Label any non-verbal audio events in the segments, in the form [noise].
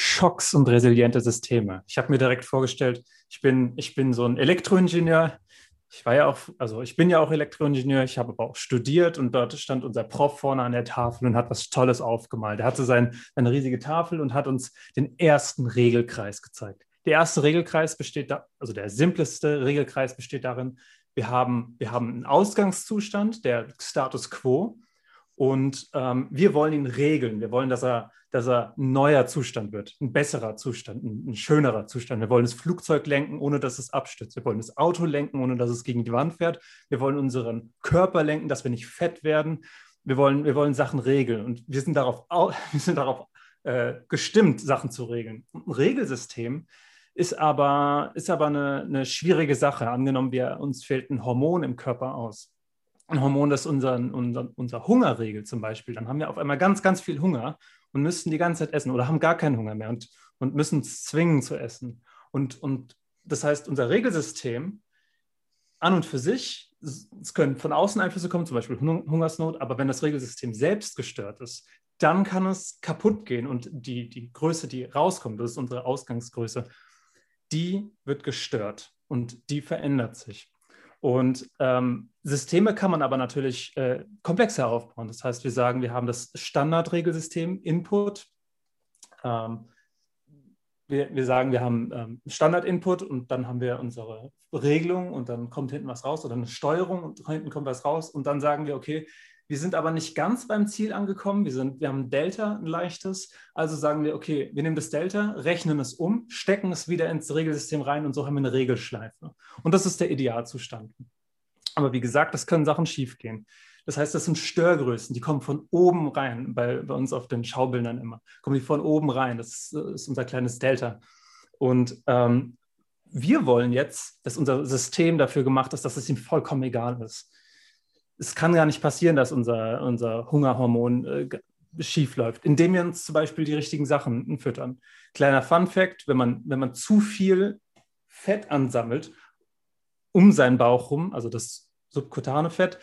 Schocks und resiliente Systeme. Ich habe mir direkt vorgestellt, ich bin, ich bin so ein Elektroingenieur. Ich war ja auch, also ich bin ja auch Elektroingenieur, ich habe aber auch studiert und dort stand unser Prof vorne an der Tafel und hat was Tolles aufgemalt. Er hatte sein, eine riesige Tafel und hat uns den ersten Regelkreis gezeigt. Der erste Regelkreis besteht da, also der simpleste Regelkreis besteht darin, wir haben, wir haben einen Ausgangszustand, der Status quo, und ähm, wir wollen ihn regeln. Wir wollen, dass er, dass er ein neuer Zustand wird, ein besserer Zustand, ein, ein, schönerer Zustand. Wir wollen das Flugzeug lenken, ohne dass es abstürzt. Wir wollen das Auto lenken, ohne dass es gegen die Wand fährt. Wir wollen unseren Körper lenken, dass wir nicht fett werden. Wir wollen, wir wollen Sachen regeln. Und wir sind darauf, [laughs] wir sind darauf äh, gestimmt, Sachen zu regeln. ein Regelsystem ist aber, ist aber eine, eine schwierige Sache. Angenommen, wir, uns fehlt ein Hormon im Körper aus ein Hormon, das unseren, unser, unser Hunger regelt zum Beispiel, dann haben wir auf einmal ganz, ganz viel Hunger und müssen die ganze Zeit essen oder haben gar keinen Hunger mehr und, und müssen zwingen zu essen. Und, und das heißt, unser Regelsystem an und für sich, es können von außen Einflüsse kommen, zum Beispiel Hungersnot, aber wenn das Regelsystem selbst gestört ist, dann kann es kaputt gehen und die, die Größe, die rauskommt, das ist unsere Ausgangsgröße, die wird gestört und die verändert sich. Und ähm, Systeme kann man aber natürlich äh, komplexer aufbauen. Das heißt, wir sagen, wir haben das Standardregelsystem Input. Ähm, wir, wir, sagen, wir haben ähm, Standard-Input und dann haben wir unsere Regelung und dann kommt hinten was raus oder eine Steuerung und hinten kommt was raus und dann sagen wir, okay, wir sind aber nicht ganz beim Ziel angekommen. Wir, sind, wir haben ein Delta, ein leichtes. Also sagen wir, okay, wir nehmen das Delta, rechnen es um, stecken es wieder ins Regelsystem rein und so haben wir eine Regelschleife. Und das ist der Idealzustand. Aber wie gesagt, das können Sachen schiefgehen. Das heißt, das sind Störgrößen, die kommen von oben rein, bei, bei uns auf den Schaubildern immer. Kommen die von oben rein. Das ist unser kleines Delta. Und ähm, wir wollen jetzt, dass unser System dafür gemacht ist, dass es ihm vollkommen egal ist es kann gar nicht passieren, dass unser, unser Hungerhormon äh, schief läuft, indem wir uns zum Beispiel die richtigen Sachen füttern. Kleiner Fun Fact, wenn man, wenn man zu viel Fett ansammelt um seinen Bauch rum, also das subkutane Fett,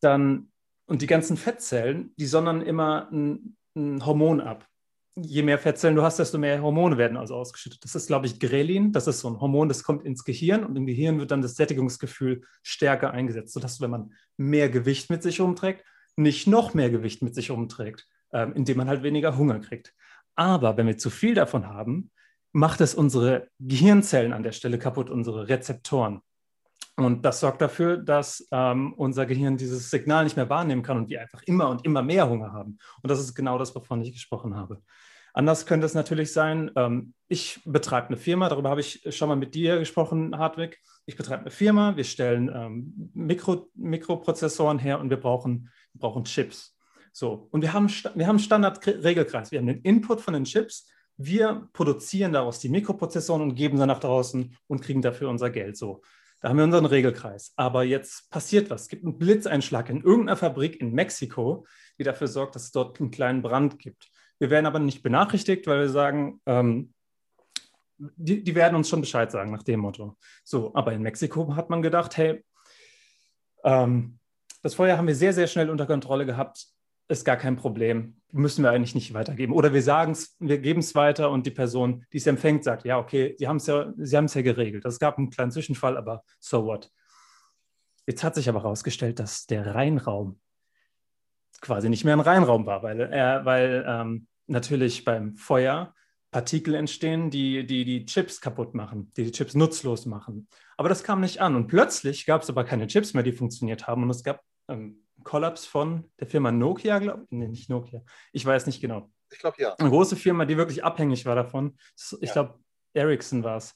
dann und die ganzen Fettzellen, die sondern immer ein, ein Hormon ab je mehr Fettzellen du hast, desto mehr Hormone werden also ausgeschüttet. Das ist, glaube ich, Grelin. Das ist so ein Hormon, das kommt ins Gehirn und im Gehirn wird dann das Sättigungsgefühl stärker eingesetzt, sodass, wenn man mehr Gewicht mit sich umträgt, nicht noch mehr Gewicht mit sich umträgt, ähm, indem man halt weniger Hunger kriegt. Aber wenn wir zu viel davon haben, macht es unsere Gehirnzellen an der Stelle kaputt, unsere Rezeptoren. Und das sorgt dafür, dass ähm, unser Gehirn dieses Signal nicht mehr wahrnehmen kann und wir einfach immer und immer mehr Hunger haben. Und das ist genau das, wovon ich gesprochen habe. Anders könnte es natürlich sein, ähm, ich betreibe eine Firma, darüber habe ich schon mal mit dir gesprochen, Hartwig. Ich betreibe eine Firma, wir stellen ähm, Mikro, Mikroprozessoren her und wir brauchen, wir brauchen Chips. So, und wir haben, wir haben Standardregelkreis. Wir haben den Input von den Chips, wir produzieren daraus die Mikroprozessoren und geben sie nach draußen und kriegen dafür unser Geld. So. Da haben wir unseren Regelkreis. Aber jetzt passiert was. Es gibt einen Blitzeinschlag in irgendeiner Fabrik in Mexiko, die dafür sorgt, dass es dort einen kleinen Brand gibt. Wir werden aber nicht benachrichtigt, weil wir sagen, ähm, die, die, werden uns schon Bescheid sagen nach dem Motto. So, aber in Mexiko hat man gedacht, hey, ähm, das Feuer haben wir sehr, sehr schnell unter Kontrolle gehabt ist gar kein Problem, müssen wir eigentlich nicht weitergeben. Oder wir sagen es, wir geben es weiter und die Person, die es empfängt, sagt, ja, okay, Sie haben es ja, Sie haben es ja geregelt. Es gab einen kleinen Zwischenfall, aber so what. Jetzt hat sich aber herausgestellt, dass der Reinraum quasi nicht mehr ein Reinraum war, weil, er, weil ähm, natürlich beim Feuer Partikel entstehen, die, die die Chips kaputt machen, die die Chips nutzlos machen. Aber das kam nicht an. Und plötzlich gab es aber keine Chips mehr, die funktioniert haben. Und es gab ähm, Kollaps von der Firma Nokia, glaube ich. Nee, nicht Nokia. Ich weiß nicht genau. Ich glaube ja. Eine große Firma, die wirklich abhängig war davon. Ich ja. glaube, Ericsson war es.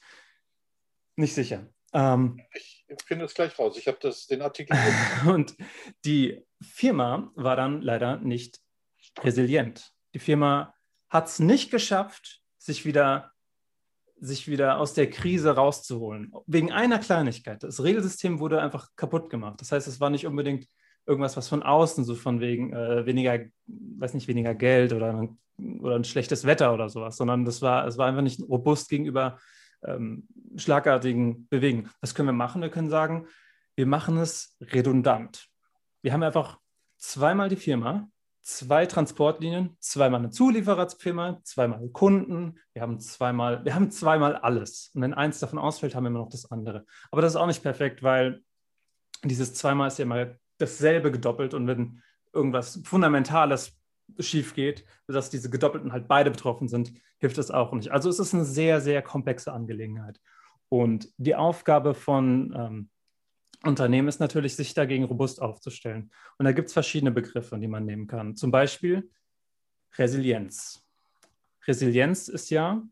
Nicht sicher. Ähm, ich finde es gleich raus. Ich habe den Artikel. [laughs] und die Firma war dann leider nicht resilient. Die Firma hat es nicht geschafft, sich wieder, sich wieder aus der Krise rauszuholen. Wegen einer Kleinigkeit. Das Regelsystem wurde einfach kaputt gemacht. Das heißt, es war nicht unbedingt irgendwas, was von außen, so von wegen äh, weniger, weiß nicht, weniger Geld oder ein, oder ein schlechtes Wetter oder sowas, sondern das war, es war einfach nicht robust gegenüber ähm, schlagartigen Bewegungen. Was können wir machen? Wir können sagen, wir machen es redundant. Wir haben einfach zweimal die Firma, zwei Transportlinien, zweimal eine Zuliefererfirma, zweimal Kunden, wir haben zweimal, wir haben zweimal alles. Und wenn eins davon ausfällt, haben wir immer noch das andere. Aber das ist auch nicht perfekt, weil dieses zweimal ist ja immer dasselbe gedoppelt und wenn irgendwas Fundamentales schief geht, dass diese Gedoppelten halt beide betroffen sind, hilft das auch nicht. Also es ist eine sehr, sehr komplexe Angelegenheit. Und die Aufgabe von ähm, Unternehmen ist natürlich, sich dagegen robust aufzustellen. Und da gibt es verschiedene Begriffe, die man nehmen kann. Zum Beispiel Resilienz. Resilienz ist ja,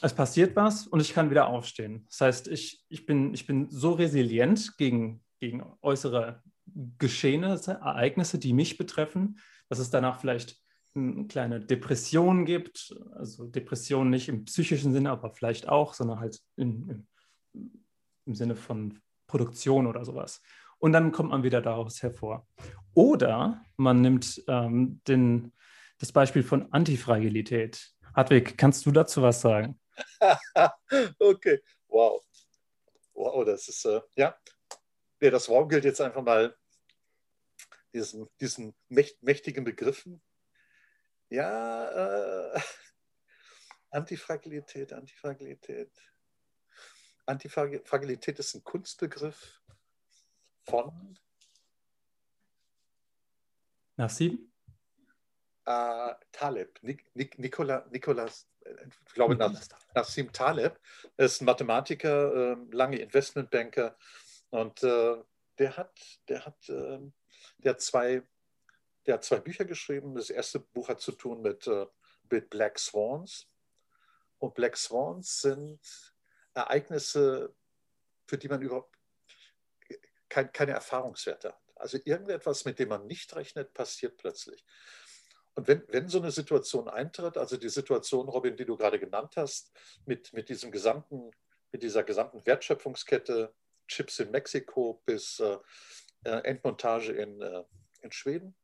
es passiert was und ich kann wieder aufstehen. Das heißt, ich, ich, bin, ich bin so resilient gegen, gegen äußere Geschehnisse, Ereignisse, die mich betreffen, dass es danach vielleicht eine kleine Depression gibt. Also Depression nicht im psychischen Sinne, aber vielleicht auch, sondern halt in, in, im Sinne von Produktion oder sowas. Und dann kommt man wieder daraus hervor. Oder man nimmt ähm, den, das Beispiel von Antifragilität. Hartwig, kannst du dazu was sagen? [laughs] okay, wow. Wow, das ist, äh, ja. Ja. Das gilt jetzt einfach mal diesen, diesen mächtigen Begriffen. Ja, äh, Antifragilität, Antifragilität. Antifragilität ist ein Kunstbegriff von Nassim? Äh, Taleb, Nik, Nik, Nikola, Nikolas, ich glaube Nikolas. Nassim Taleb, ist ein Mathematiker, äh, lange Investmentbanker und äh, der hat, der hat, ähm, der hat zwei, der hat zwei Bücher geschrieben. Das erste Buch hat zu tun mit, äh, mit Black Swans. Und Black Swans sind Ereignisse, für die man überhaupt kein, keine Erfahrungswerte hat. Also irgendetwas, mit dem man nicht rechnet, passiert plötzlich. Und wenn, wenn so eine Situation eintritt, also die Situation, Robin, die du gerade genannt hast, mit, mit, diesem gesamten, mit dieser gesamten Wertschöpfungskette, Chips in Mexiko bis äh, äh Endmontage in, äh, in Schweden,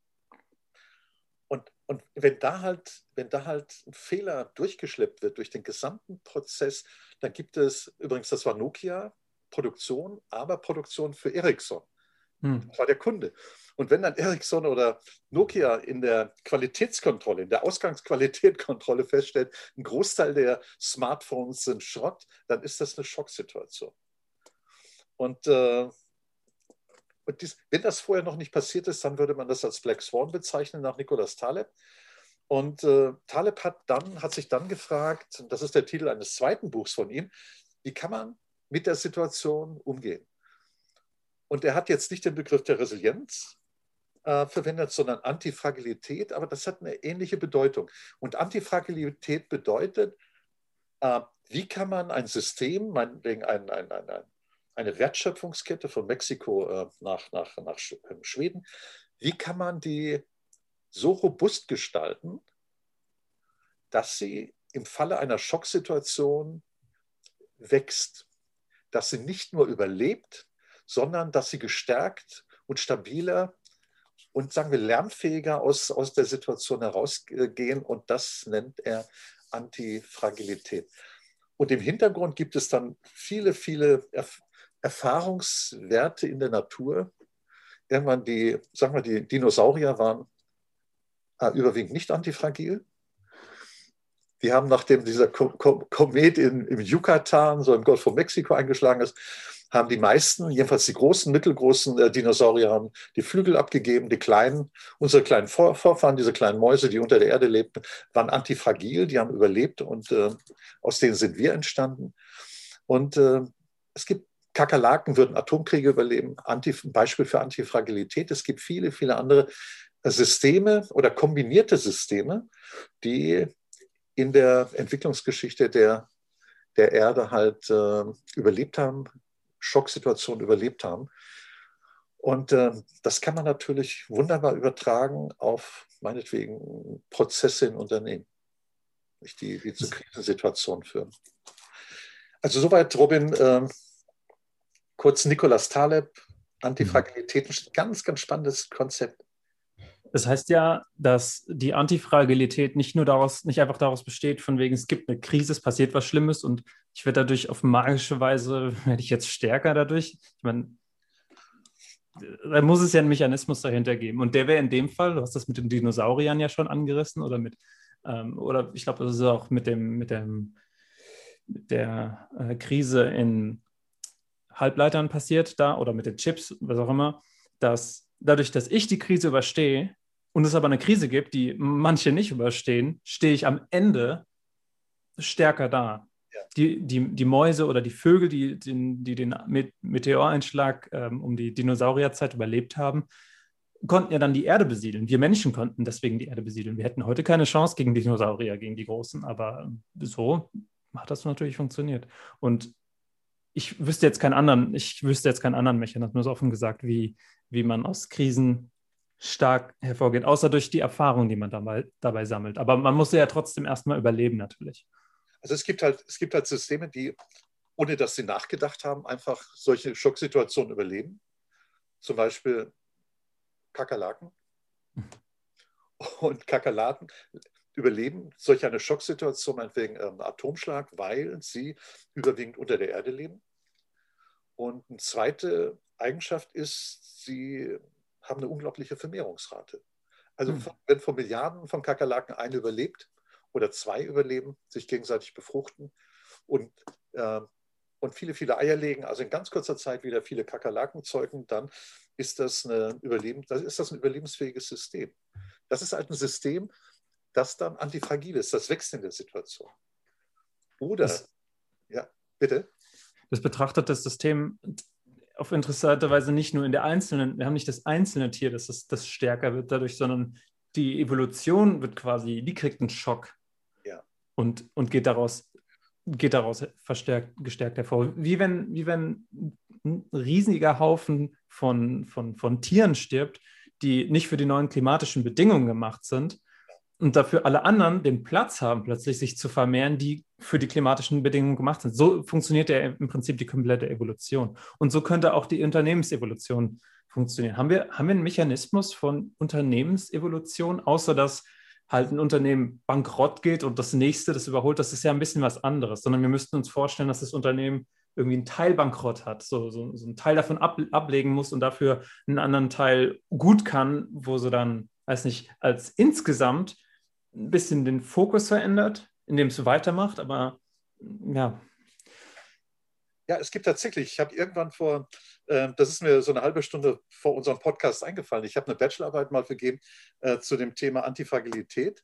und, und wenn, da halt, wenn da halt ein Fehler durchgeschleppt wird durch den gesamten Prozess, dann gibt es, übrigens, das war Nokia, Produktion, aber Produktion für Ericsson. Hm. Das war der Kunde. Und wenn dann Ericsson oder Nokia in der Qualitätskontrolle, in der Ausgangsqualitätskontrolle feststellt, ein Großteil der Smartphones sind Schrott, dann ist das eine Schocksituation. Und äh, und dies, wenn das vorher noch nicht passiert ist, dann würde man das als Black Swan bezeichnen nach Nicolas Taleb. Und äh, Taleb hat, dann, hat sich dann gefragt, das ist der Titel eines zweiten Buchs von ihm, wie kann man mit der Situation umgehen? Und er hat jetzt nicht den Begriff der Resilienz äh, verwendet, sondern Antifragilität, aber das hat eine ähnliche Bedeutung. Und Antifragilität bedeutet, äh, wie kann man ein System, meinetwegen ein, ein, ein, ein eine Wertschöpfungskette von Mexiko äh, nach, nach, nach ähm, Schweden. Wie kann man die so robust gestalten, dass sie im Falle einer Schocksituation wächst, dass sie nicht nur überlebt, sondern dass sie gestärkt und stabiler und sagen wir lernfähiger aus, aus der Situation herausgehen. Und das nennt er Antifragilität. Und im Hintergrund gibt es dann viele, viele Erfahrungswerte in der Natur. Irgendwann die, sagen wir, die Dinosaurier waren äh, überwiegend nicht antifragil. Die haben, nachdem dieser Komet in, im Yucatan, so im Golf von Mexiko eingeschlagen ist, haben die meisten, jedenfalls die großen, mittelgroßen äh, Dinosaurier, haben die Flügel abgegeben. Die kleinen, unsere kleinen Vor Vorfahren, diese kleinen Mäuse, die unter der Erde lebten, waren antifragil, die haben überlebt und äh, aus denen sind wir entstanden. Und äh, es gibt Kakerlaken würden Atomkriege überleben. Anti, ein Beispiel für Antifragilität. Es gibt viele, viele andere Systeme oder kombinierte Systeme, die in der Entwicklungsgeschichte der, der Erde halt äh, überlebt haben, Schocksituationen überlebt haben. Und äh, das kann man natürlich wunderbar übertragen auf meinetwegen Prozesse in Unternehmen, die, die zu Krisensituationen führen. Also soweit, Robin, äh, kurz Nicolas Taleb, Antifragilität, ein ganz, ganz spannendes Konzept. Das heißt ja, dass die Antifragilität nicht nur daraus, nicht einfach daraus besteht, von wegen, es gibt eine Krise, es passiert was Schlimmes und ich werde dadurch auf magische Weise, werde ich jetzt stärker dadurch. Ich meine, da muss es ja einen Mechanismus dahinter geben. Und der wäre in dem Fall, du hast das mit den Dinosauriern ja schon angerissen oder mit, ähm, oder ich glaube, das ist auch mit dem, mit dem, mit der äh, Krise in Halbleitern passiert da oder mit den Chips, was auch immer, dass dadurch, dass ich die Krise überstehe und es aber eine Krise gibt, die manche nicht überstehen, stehe ich am Ende stärker da die, die, die Mäuse oder die Vögel, die den, die den Meteoreinschlag ähm, um die Dinosaurierzeit überlebt haben, konnten ja dann die Erde besiedeln. Wir Menschen konnten deswegen die Erde besiedeln. Wir hätten heute keine Chance gegen Dinosaurier, gegen die Großen, aber so hat das natürlich funktioniert. Und ich wüsste jetzt keinen anderen, ich wüsste jetzt keinen anderen Mechanismus, offen gesagt, wie, wie man aus Krisen stark hervorgeht, außer durch die Erfahrung, die man dabei, dabei sammelt. Aber man muss ja trotzdem erstmal überleben, natürlich. Also es gibt halt, es gibt halt Systeme, die, ohne dass sie nachgedacht haben, einfach solche Schocksituationen überleben. Zum Beispiel Kakerlaken. Und Kakerlaken überleben solch eine Schocksituation, meinetwegen ähm, Atomschlag, weil sie überwiegend unter der Erde leben. Und eine zweite Eigenschaft ist, sie haben eine unglaubliche Vermehrungsrate. Also hm. wenn von Milliarden von Kakerlaken eine überlebt, oder zwei überleben, sich gegenseitig befruchten und, äh, und viele, viele Eier legen, also in ganz kurzer Zeit wieder viele Kakerlaken zeugen, dann ist das, eine Überleben, das ist das ein überlebensfähiges System. Das ist halt ein System, das dann antifragil ist, das wächst in der Situation. Oder, das, ja, bitte. Das betrachtet das System auf interessante Weise nicht nur in der einzelnen, wir haben nicht das einzelne Tier, das, ist, das stärker wird dadurch, sondern die Evolution wird quasi, die kriegt einen Schock und, und geht daraus, geht daraus verstärkt, gestärkt hervor. Wie wenn, wie wenn ein riesiger Haufen von, von, von Tieren stirbt, die nicht für die neuen klimatischen Bedingungen gemacht sind und dafür alle anderen den Platz haben, plötzlich sich zu vermehren, die für die klimatischen Bedingungen gemacht sind. So funktioniert ja im Prinzip die komplette Evolution. Und so könnte auch die Unternehmensevolution funktionieren. Haben wir, haben wir einen Mechanismus von Unternehmensevolution, außer dass halt ein Unternehmen bankrott geht und das nächste das überholt, das ist ja ein bisschen was anderes, sondern wir müssten uns vorstellen, dass das Unternehmen irgendwie einen Teil bankrott hat, so, so, so einen Teil davon ab, ablegen muss und dafür einen anderen Teil gut kann, wo sie dann, weiß nicht, als insgesamt ein bisschen den Fokus verändert, indem es weitermacht, aber ja. Ja, es gibt tatsächlich, ich habe irgendwann vor ähm, das ist mir so eine halbe Stunde vor unserem Podcast eingefallen. Ich habe eine Bachelorarbeit mal vergeben äh, zu dem Thema Antifragilität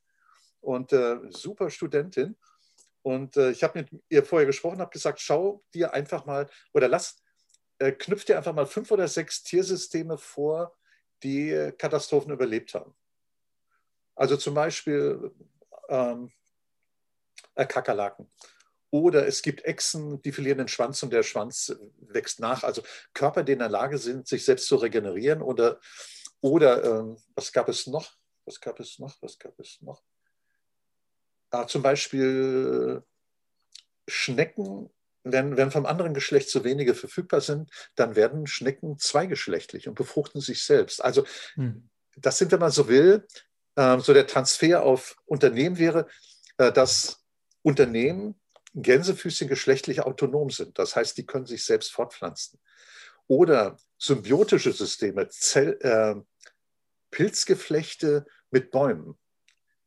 und äh, super Studentin. Und äh, ich habe mit ihr vorher gesprochen, habe gesagt, schau dir einfach mal oder lass, äh, knüpf dir einfach mal fünf oder sechs Tiersysteme vor, die Katastrophen überlebt haben. Also zum Beispiel ähm, äh, Kakerlaken. Oder es gibt Echsen, die verlieren den Schwanz und der Schwanz wächst nach. Also Körper, die in der Lage sind, sich selbst zu regenerieren. Oder, oder ähm, was gab es noch? Was gab es noch? Was gab es noch? Ah, zum Beispiel Schnecken, wenn, wenn vom anderen Geschlecht zu wenige verfügbar sind, dann werden Schnecken zweigeschlechtlich und befruchten sich selbst. Also hm. das sind, wenn man so will, äh, so der Transfer auf Unternehmen wäre, äh, dass Unternehmen Gänsefüßchen geschlechtlich autonom sind. Das heißt, die können sich selbst fortpflanzen. Oder symbiotische Systeme, Zell, äh, Pilzgeflechte mit Bäumen.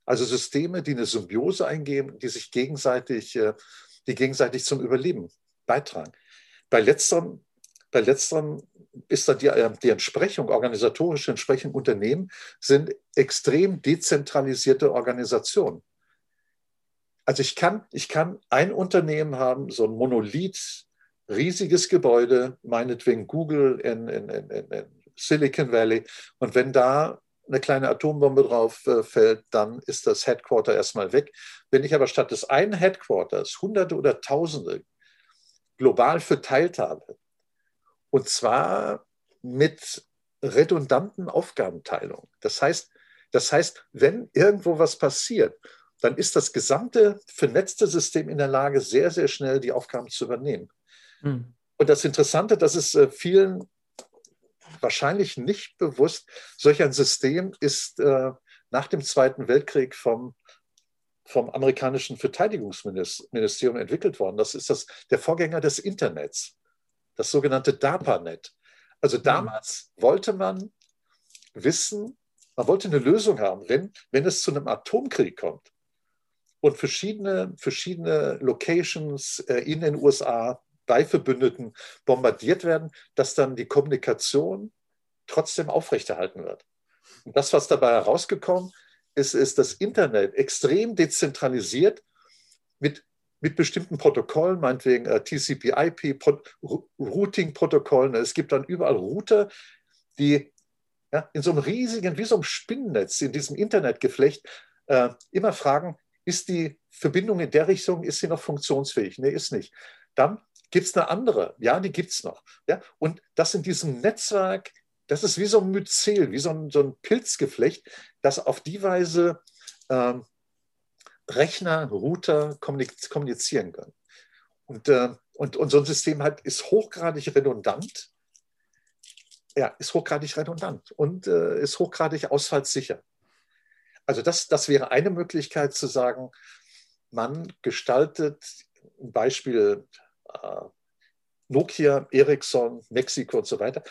Also Systeme, die eine Symbiose eingehen, die sich gegenseitig, äh, die gegenseitig zum Überleben beitragen. Bei letzterem, bei letzterem ist dann die, äh, die Entsprechung, organisatorische Entsprechung Unternehmen sind extrem dezentralisierte Organisationen. Also ich kann, ich kann ein Unternehmen haben, so ein Monolith, riesiges Gebäude, meinetwegen Google in, in, in, in Silicon Valley. Und wenn da eine kleine Atombombe drauf äh, fällt, dann ist das Headquarter erstmal weg. Wenn ich aber statt des einen Headquarters Hunderte oder Tausende global verteilt habe, und zwar mit redundanten Aufgabenteilungen. Das heißt, das heißt, wenn irgendwo was passiert dann ist das gesamte vernetzte System in der Lage, sehr, sehr schnell die Aufgaben zu übernehmen. Mhm. Und das Interessante, das ist äh, vielen wahrscheinlich nicht bewusst, solch ein System ist äh, nach dem Zweiten Weltkrieg vom, vom amerikanischen Verteidigungsministerium entwickelt worden. Das ist das, der Vorgänger des Internets, das sogenannte DARPANET. Also damals mhm. wollte man wissen, man wollte eine Lösung haben, wenn, wenn es zu einem Atomkrieg kommt und verschiedene, verschiedene Locations äh, in den USA bei Verbündeten bombardiert werden, dass dann die Kommunikation trotzdem aufrechterhalten wird. Und das, was dabei herausgekommen ist, ist das Internet extrem dezentralisiert mit, mit bestimmten Protokollen, meinetwegen äh, TCP-IP, Routing-Protokollen. Es gibt dann überall Router, die ja, in so einem riesigen, wie so einem Spinnennetz, in diesem Internetgeflecht äh, immer fragen, ist die Verbindung in der Richtung, ist sie noch funktionsfähig? Nee, ist nicht. Dann gibt es eine andere. Ja, die gibt es noch. Ja? Und das in diesem Netzwerk, das ist wie so ein Myzel, wie so ein, so ein Pilzgeflecht, das auf die Weise ähm, Rechner, Router kommunizieren können. Und, äh, und, und so ein System halt ist hochgradig redundant. Ja, ist hochgradig redundant und äh, ist hochgradig ausfallssicher. Also das, das wäre eine Möglichkeit zu sagen, man gestaltet ein Beispiel äh, Nokia, Ericsson, Mexiko und so weiter,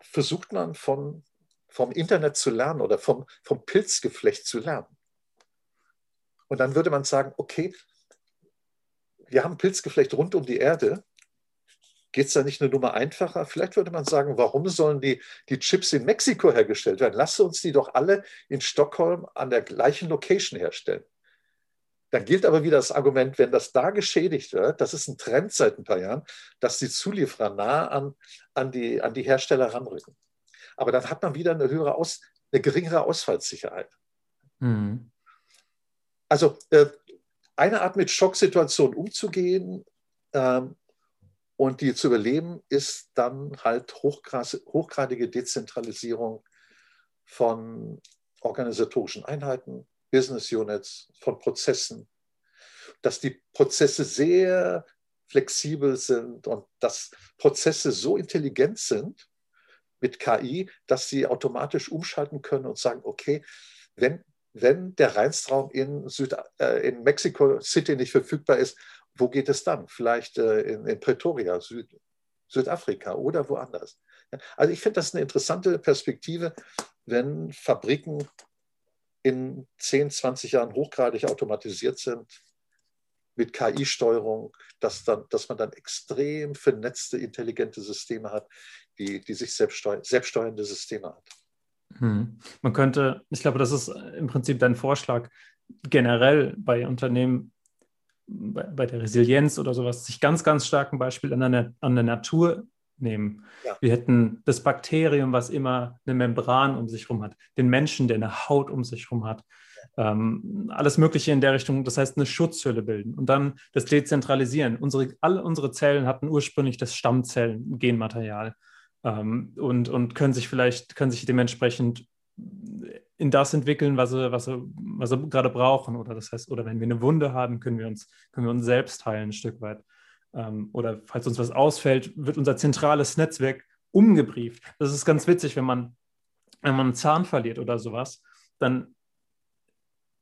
versucht man von, vom Internet zu lernen oder vom, vom Pilzgeflecht zu lernen. Und dann würde man sagen, okay, wir haben Pilzgeflecht rund um die Erde. Geht es da nicht eine Nummer einfacher? Vielleicht würde man sagen, warum sollen die, die Chips in Mexiko hergestellt werden? Lass uns die doch alle in Stockholm an der gleichen Location herstellen. Dann gilt aber wieder das Argument, wenn das da geschädigt wird, das ist ein Trend seit ein paar Jahren, dass die Zulieferer nah an, an, die, an die Hersteller ranrücken. Aber dann hat man wieder eine höhere Aus, eine geringere Ausfallssicherheit. Mhm. Also äh, eine Art mit Schocksituationen umzugehen ähm, und die zu überleben, ist dann halt hochgradige Dezentralisierung von organisatorischen Einheiten, Business Units, von Prozessen, dass die Prozesse sehr flexibel sind und dass Prozesse so intelligent sind mit KI, dass sie automatisch umschalten können und sagen, okay, wenn, wenn der Reinstraum in, Süd, äh, in Mexico City nicht verfügbar ist, wo geht es dann? Vielleicht äh, in, in, Pretoria, Süd, Südafrika oder woanders. Also ich finde das eine interessante Perspektive, wenn Fabriken in 10, 20 Jahren hochgradig automatisiert sind mit KI-Steuerung, dass, dass man dann extrem vernetzte, intelligente Systeme hat, die, die sich selbststeuer, selbststeuernde Systeme hat. Hm. Man könnte, ich glaube, das ist im Prinzip dein Vorschlag, generell bei Unternehmen, bei, bei der Resilienz oder sowas, sich ganz, ganz stark ein Beispiel an der, an der Natur nehmen. Ja. Wir hätten das Bakterium, was immer eine Membran um sich herum hat, den Menschen, der eine Haut um sich herum hat, ähm, alles Mögliche in der Richtung, das heißt eine Schutzhülle bilden und dann das Dezentralisieren. Unsere, alle unsere Zellen hatten ursprünglich das Stammzellen-Genmaterial ähm, und, und können sich vielleicht, können sich dementsprechend in das entwickeln, was sie, was sie, was sie gerade brauchen. Oder das heißt, oder wenn wir eine Wunde haben, können wir uns, können wir uns selbst heilen ein Stück weit ähm, oder falls uns was ausfällt, wird unser zentrales Netzwerk umgebrieft. Das ist ganz witzig, wenn man, wenn man einen Zahn verliert oder sowas, dann,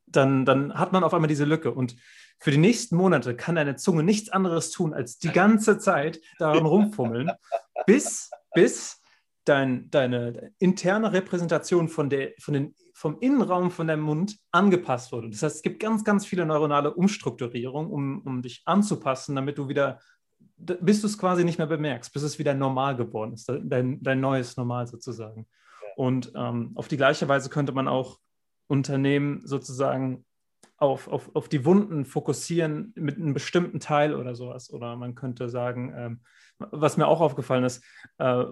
dann, dann hat man auf einmal diese Lücke. Und für die nächsten Monate kann deine Zunge nichts anderes tun, als die ganze Zeit daran rumfummeln, [laughs] bis, bis dein, deine interne Repräsentation von, der, von den vom Innenraum von deinem Mund angepasst wurde. Das heißt, es gibt ganz, ganz viele neuronale Umstrukturierungen, um, um dich anzupassen, damit du wieder, bis du es quasi nicht mehr bemerkst, bis es wieder normal geworden ist, dein, dein neues Normal sozusagen. Und ähm, auf die gleiche Weise könnte man auch Unternehmen sozusagen auf, auf, auf die Wunden fokussieren mit einem bestimmten Teil oder sowas. Oder man könnte sagen, ähm, was mir auch aufgefallen ist, äh,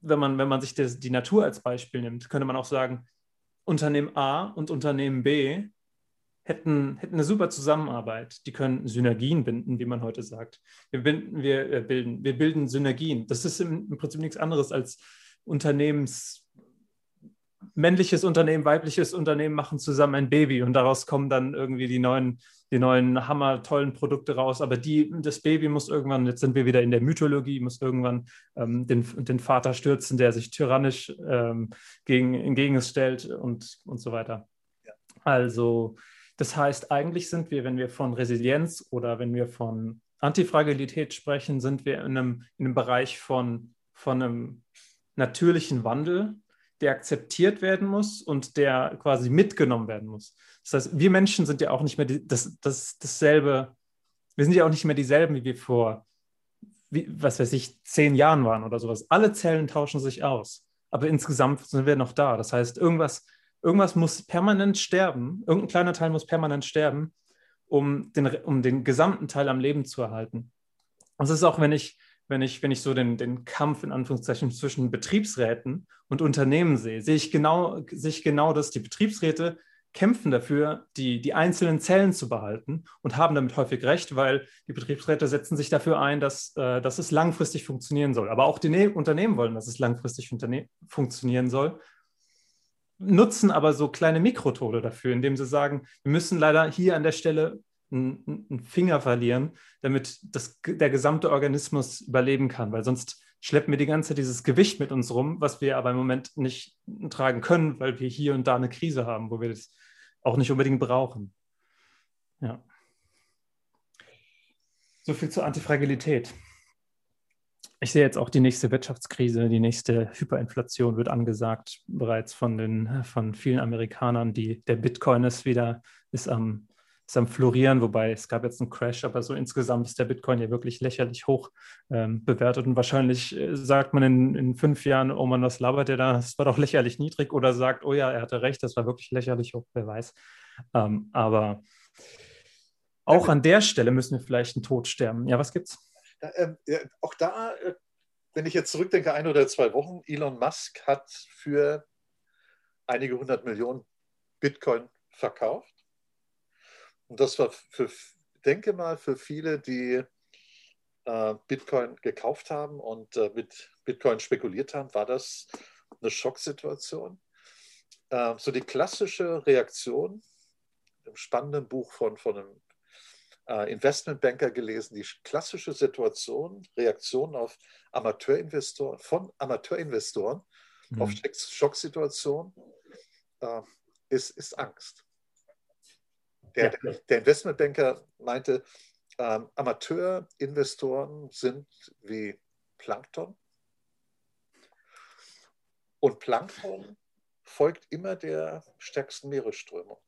wenn, man, wenn man sich das, die Natur als Beispiel nimmt, könnte man auch sagen, Unternehmen A und Unternehmen B hätten, hätten eine super Zusammenarbeit. Die können Synergien binden, wie man heute sagt. Wir, binden, wir, äh, bilden, wir bilden Synergien. Das ist im, im Prinzip nichts anderes als Unternehmens, männliches Unternehmen, weibliches Unternehmen machen zusammen ein Baby und daraus kommen dann irgendwie die neuen, die neuen hammer tollen Produkte raus. Aber die, das Baby muss irgendwann, jetzt sind wir wieder in der Mythologie, muss irgendwann ähm, den, den Vater stürzen, der sich tyrannisch ähm, gegen, entgegenstellt und, und so weiter. Ja. Also, das heißt, eigentlich sind wir, wenn wir von Resilienz oder wenn wir von Antifragilität sprechen, sind wir in einem, in einem Bereich von, von einem natürlichen Wandel, der akzeptiert werden muss und der quasi mitgenommen werden muss. Das heißt, wir Menschen sind ja auch nicht mehr die, das, das, dasselbe, wir sind ja auch nicht mehr dieselben, wie wir vor, wie, was weiß ich, zehn Jahren waren oder sowas. Alle Zellen tauschen sich aus, aber insgesamt sind wir noch da. Das heißt, irgendwas, irgendwas muss permanent sterben, irgendein kleiner Teil muss permanent sterben, um den, um den gesamten Teil am Leben zu erhalten. Das ist auch, wenn ich, wenn ich, wenn ich so den, den Kampf in Anführungszeichen zwischen Betriebsräten und Unternehmen sehe, sehe ich genau, sehe ich genau das. Die Betriebsräte kämpfen dafür, die, die einzelnen Zellen zu behalten und haben damit häufig recht, weil die Betriebsräte setzen sich dafür ein, dass, äh, dass es langfristig funktionieren soll. Aber auch die ne Unternehmen wollen, dass es langfristig funktionieren soll, nutzen aber so kleine Mikrotode dafür, indem sie sagen, wir müssen leider hier an der Stelle einen Finger verlieren, damit das, der gesamte Organismus überleben kann, weil sonst schleppen wir die ganze Zeit dieses Gewicht mit uns rum, was wir aber im Moment nicht tragen können, weil wir hier und da eine Krise haben, wo wir das auch nicht unbedingt brauchen. Ja. So viel zur Antifragilität. Ich sehe jetzt auch die nächste Wirtschaftskrise, die nächste Hyperinflation wird angesagt, bereits von, den, von vielen Amerikanern. Die, der Bitcoin ist wieder ist am ist am Florieren, wobei es gab jetzt einen Crash, aber so insgesamt ist der Bitcoin ja wirklich lächerlich hoch ähm, bewertet und wahrscheinlich äh, sagt man in, in fünf Jahren, oh man, was labert der da, das war doch lächerlich niedrig oder sagt, oh ja, er hatte recht, das war wirklich lächerlich hoch, wer weiß. Ähm, aber auch an der Stelle müssen wir vielleicht einen Tod sterben. Ja, was gibt's? Ähm, ja, auch da, äh, wenn ich jetzt zurückdenke, ein oder zwei Wochen, Elon Musk hat für einige hundert Millionen Bitcoin verkauft und das war für, denke mal, für viele, die äh, Bitcoin gekauft haben und äh, mit Bitcoin spekuliert haben, war das eine Schocksituation. Äh, so die klassische Reaktion im spannenden Buch von, von einem äh, Investmentbanker gelesen, die klassische Situation, Reaktion auf Amateurinvestoren, von Amateurinvestoren mhm. auf Schocksituationen, äh, ist, ist Angst. Der, ja. der Investmentbanker meinte, ähm, Amateurinvestoren sind wie Plankton. Und Plankton folgt immer der stärksten Meeresströmung.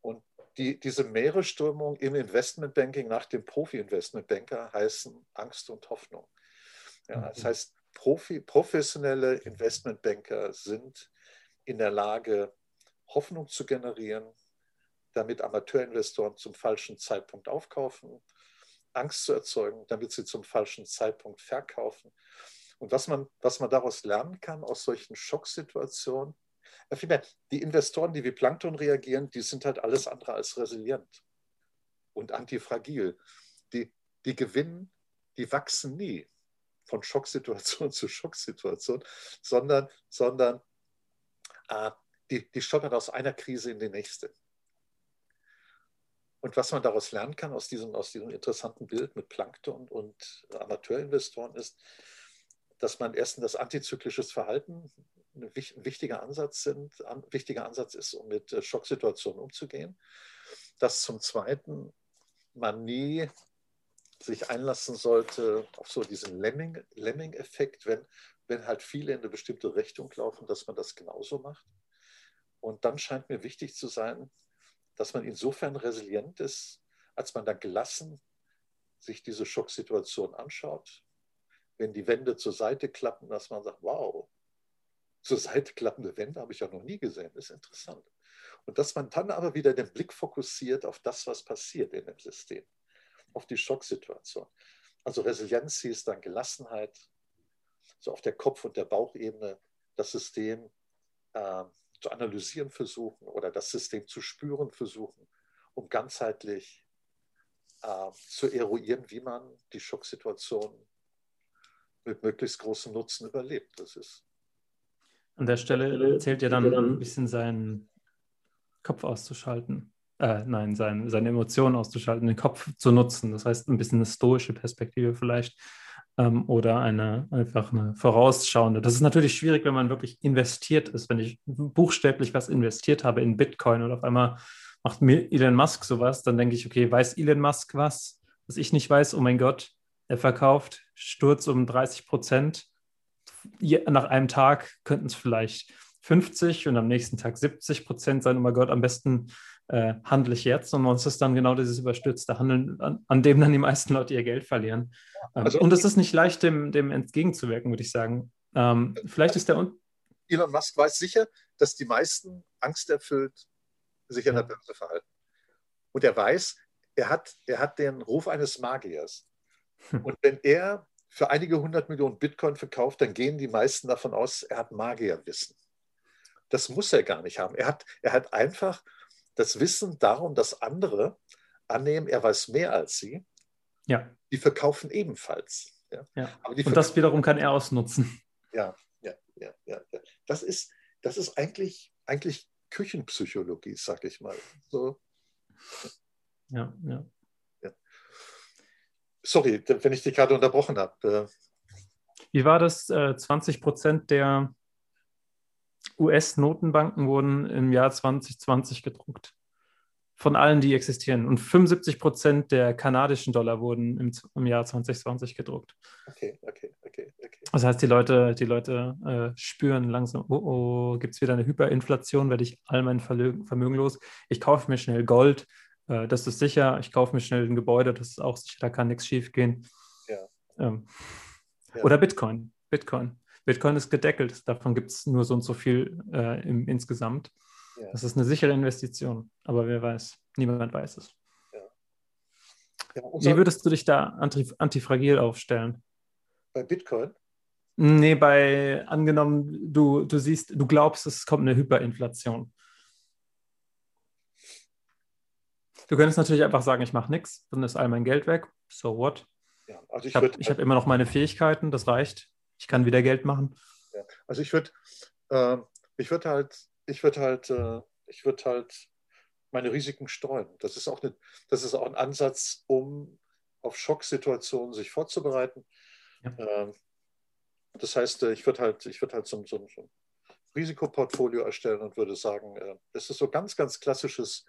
Und die, diese Meeresströmung im Investmentbanking nach dem Profi-Investmentbanker heißen Angst und Hoffnung. Ja, das mhm. heißt, Profi, professionelle Investmentbanker sind in der Lage, Hoffnung zu generieren, damit Amateurinvestoren zum falschen Zeitpunkt aufkaufen, Angst zu erzeugen, damit sie zum falschen Zeitpunkt verkaufen. Und was man, was man daraus lernen kann aus solchen Schocksituationen, vielmehr, die Investoren, die wie Plankton reagieren, die sind halt alles andere als resilient und antifragil. Die, die gewinnen, die wachsen nie von Schocksituation [laughs] zu Schocksituation, sondern, sondern äh, die, die stottern aus einer Krise in die nächste. Und was man daraus lernen kann aus diesem, aus diesem interessanten Bild mit Plankton und Amateurinvestoren ist, dass man erstens das antizyklisches Verhalten ein wichtiger Ansatz, sind, ein wichtiger Ansatz ist, um mit äh, Schocksituationen umzugehen. Dass zum Zweiten man nie sich einlassen sollte auf so diesen Lemming-Effekt, wenn, wenn halt viele in eine bestimmte Richtung laufen, dass man das genauso macht. Und dann scheint mir wichtig zu sein, dass man insofern resilient ist, als man dann gelassen sich diese Schocksituation anschaut, wenn die Wände zur Seite klappen, dass man sagt, wow, zur Seite klappende Wände habe ich ja noch nie gesehen, das ist interessant. Und dass man dann aber wieder den Blick fokussiert auf das, was passiert in dem System, auf die Schocksituation. Also Resilienz hieß dann Gelassenheit, so auf der Kopf- und der Bauchebene das System äh, zu analysieren versuchen oder das System zu spüren versuchen, um ganzheitlich äh, zu eruieren, wie man die Schocksituation mit möglichst großem Nutzen überlebt. Das ist an der Stelle zählt ja dann ein bisschen seinen Kopf auszuschalten. Äh, nein, sein, seine Emotionen auszuschalten, den Kopf zu nutzen. Das heißt, ein bisschen eine stoische Perspektive vielleicht ähm, oder eine einfach eine vorausschauende. Das ist natürlich schwierig, wenn man wirklich investiert ist. Wenn ich buchstäblich was investiert habe in Bitcoin und auf einmal macht mir Elon Musk sowas, dann denke ich, okay, weiß Elon Musk was, was ich nicht weiß? Oh mein Gott, er verkauft Sturz um 30 Prozent. nach einem Tag könnten es vielleicht 50 und am nächsten Tag 70 Prozent sein. Und mein Gott, am besten äh, handle ich jetzt. Und uns ist dann genau dieses überstürzte Handeln, an, an, dem dann die meisten Leute ihr Geld verlieren. Ähm, also, und es ist nicht leicht, dem, dem entgegenzuwirken, würde ich sagen. Ähm, vielleicht ist der. Un Elon Musk weiß sicher, dass die meisten angsterfüllt sich an der Börse verhalten. Und er weiß, er hat, er hat den Ruf eines Magiers. Hm. Und wenn er für einige hundert Millionen Bitcoin verkauft, dann gehen die meisten davon aus, er hat Magierwissen. Das muss er gar nicht haben. Er hat, er hat einfach das Wissen darum, dass andere annehmen, er weiß mehr als sie. Ja. Die verkaufen ebenfalls. Ja. ja. Und das wiederum kann er ausnutzen. Ja, ja, ja, ja. Das ist, das ist eigentlich, eigentlich Küchenpsychologie, sag ich mal. So. Ja, ja. ja. Sorry, wenn ich dich gerade unterbrochen habe. Äh. Wie war das? 20 äh, Prozent der US-Notenbanken wurden im Jahr 2020 gedruckt. Von allen, die existieren. Und 75 Prozent der kanadischen Dollar wurden im, im, Jahr 2020 gedruckt. Okay, okay, okay, okay. Das heißt, die Leute, die Leute äh, spüren langsam, oh, oh, gibt es wieder eine Hyperinflation, werde ich all mein Vermögen los. Ich kaufe mir schnell Gold, äh, das ist sicher. Ich kaufe mir schnell ein Gebäude, das ist auch sicher, da kann nichts schief gehen. Ja. Ähm, ja. Oder Bitcoin. Bitcoin. Bitcoin ist gedeckelt, davon gibt es nur so und so viel äh, im, insgesamt. Ja. Das ist eine sichere Investition, aber wer weiß, niemand weiß es. Ja. Ja, Wie würdest du dich da antif antifragil aufstellen? Bei Bitcoin? Nee, bei angenommen, du, du siehst, du glaubst, es kommt eine Hyperinflation. Du könntest natürlich einfach sagen, ich mache nichts, dann ist all mein Geld weg. So what? Ja, also ich, ich habe hab immer noch meine Fähigkeiten, das reicht ich kann wieder Geld machen. Ja. Also ich würde äh, ich würde halt, ich würde halt, äh, ich würde halt meine Risiken streuen. Das ist auch eine, das ist auch ein Ansatz, um auf Schocksituationen sich vorzubereiten. Ja. Äh, das heißt, äh, ich würde halt, ich würde halt so, so, so, ein Risikoportfolio erstellen und würde sagen, äh, das ist so ganz, ganz klassisches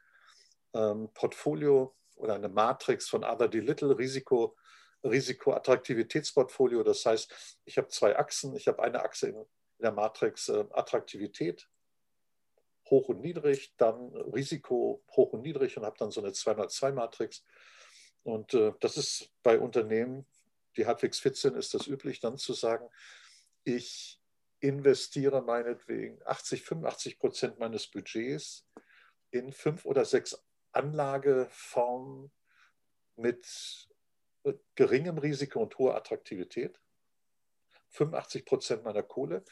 ähm, Portfolio oder eine Matrix von Other D Little Risiko Risikoattraktivitätsportfolio. Das heißt, ich habe zwei Achsen. Ich habe eine Achse in, der Matrix äh, Attraktivität, hoch und niedrig, dann Risiko hoch und niedrig und habe dann so eine 2x2-Matrix. Und äh, das ist bei Unternehmen, die halbwegs fit sind, ist das üblich, dann zu sagen, ich investiere meinetwegen 80, 85 Prozent meines Budgets in fünf oder sechs Anlageformen mit geringem Risiko und hoher Attraktivität. 85 Prozent meiner Kohle.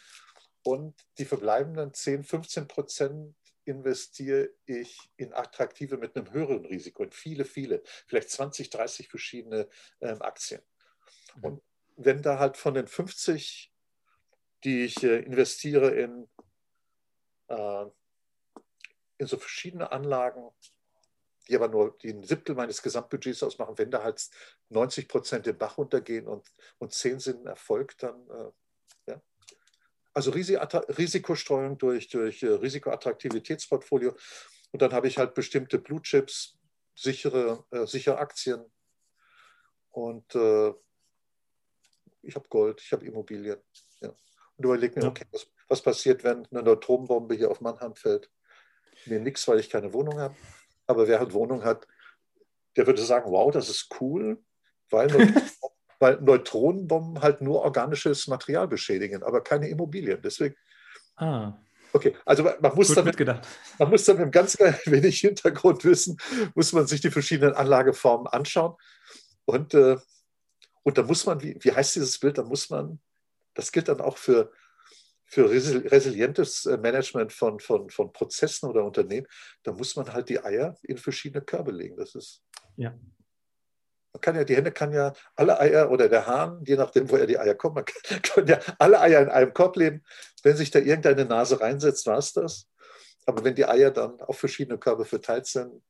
Und die verbleibenden 10, 15 Prozent investiere ich in Attraktive mit einem höheren Risiko, in viele, viele, vielleicht 20, 30 verschiedene ähm, Aktien. Mhm. Und wenn da halt von den 50, die ich äh, investiere in, äh, in so verschiedene Anlagen, die aber nur die ein Siebtel meines Gesamtbudgets ausmachen, wenn da halt 90 Prozent den Bach runtergehen und, und 10 sind Erfolg, dann äh, ja. Also Risikostreuung durch, durch äh, Risikoattraktivitätsportfolio. Und dann habe ich halt bestimmte Blue Chips, sichere, äh, sichere Aktien. Und äh, ich habe Gold, ich habe Immobilien. Ja. Und überlege mir, okay, was, was passiert, wenn eine Neutronenbombe hier auf Mannheim fällt? Mir nichts, weil ich keine Wohnung habe. Aber wer halt Wohnung hat, der würde sagen, wow, das ist cool, weil, [laughs] weil Neutronenbomben halt nur organisches Material beschädigen, aber keine Immobilien. Deswegen. Ah. Okay, also man muss, dann, man muss dann mit ganz [laughs] wenig Hintergrundwissen, muss man sich die verschiedenen Anlageformen anschauen. Und, äh, und da muss man, wie, wie heißt dieses Bild, da muss man, das gilt dann auch für, für resilientes äh, Management von, von, von Prozessen oder Unternehmen, da muss man halt die Eier in verschiedene Körbe legen. Das ist. Ja. Man kann ja, die Hände kann ja alle Eier oder der Hahn, je nachdem, woher die Eier kommen, man kann, [laughs] kann ja alle Eier in einem Korb leben. Wenn sich da irgendeine Nase reinsetzt, war es das. Aber wenn die Eier dann auf verschiedene Körbe verteilt sind,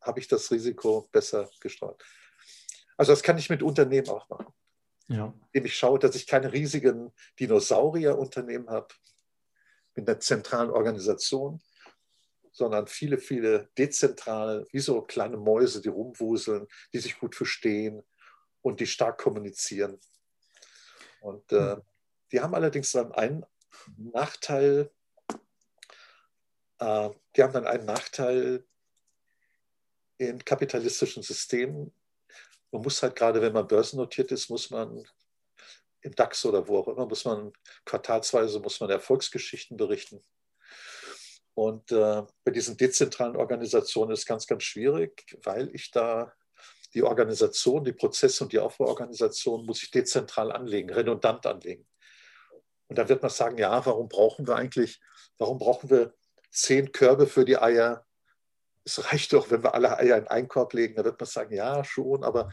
habe ich das Risiko besser gestreut. Also das kann ich mit Unternehmen auch machen ja. indem ich schaue, dass ich keine riesigen Dinosaurierunternehmen habe mit einer zentralen Organisation, sondern viele, viele dezentral, wie so kleine Mäuse, die rumwuseln, die sich gut verstehen und die stark kommunizieren. Und äh, hm. die haben allerdings dann einen Nachteil, äh, die haben dann einen Nachteil in kapitalistischen Systemen. Man muss halt gerade, wenn man börsennotiert ist, muss man im DAX oder wo auch immer, muss man quartalsweise muss man Erfolgsgeschichten berichten. Und äh, bei diesen dezentralen Organisationen ist es ganz, ganz schwierig, weil ich da die Organisation, die Prozesse und die Aufbauorganisation muss ich dezentral anlegen, redundant anlegen. Und da wird man sagen, ja, warum brauchen wir eigentlich, warum brauchen wir zehn Körbe für die Eier? Es reicht doch, wenn wir alle Eier in einen Korb legen. Da wird man sagen, ja, schon, aber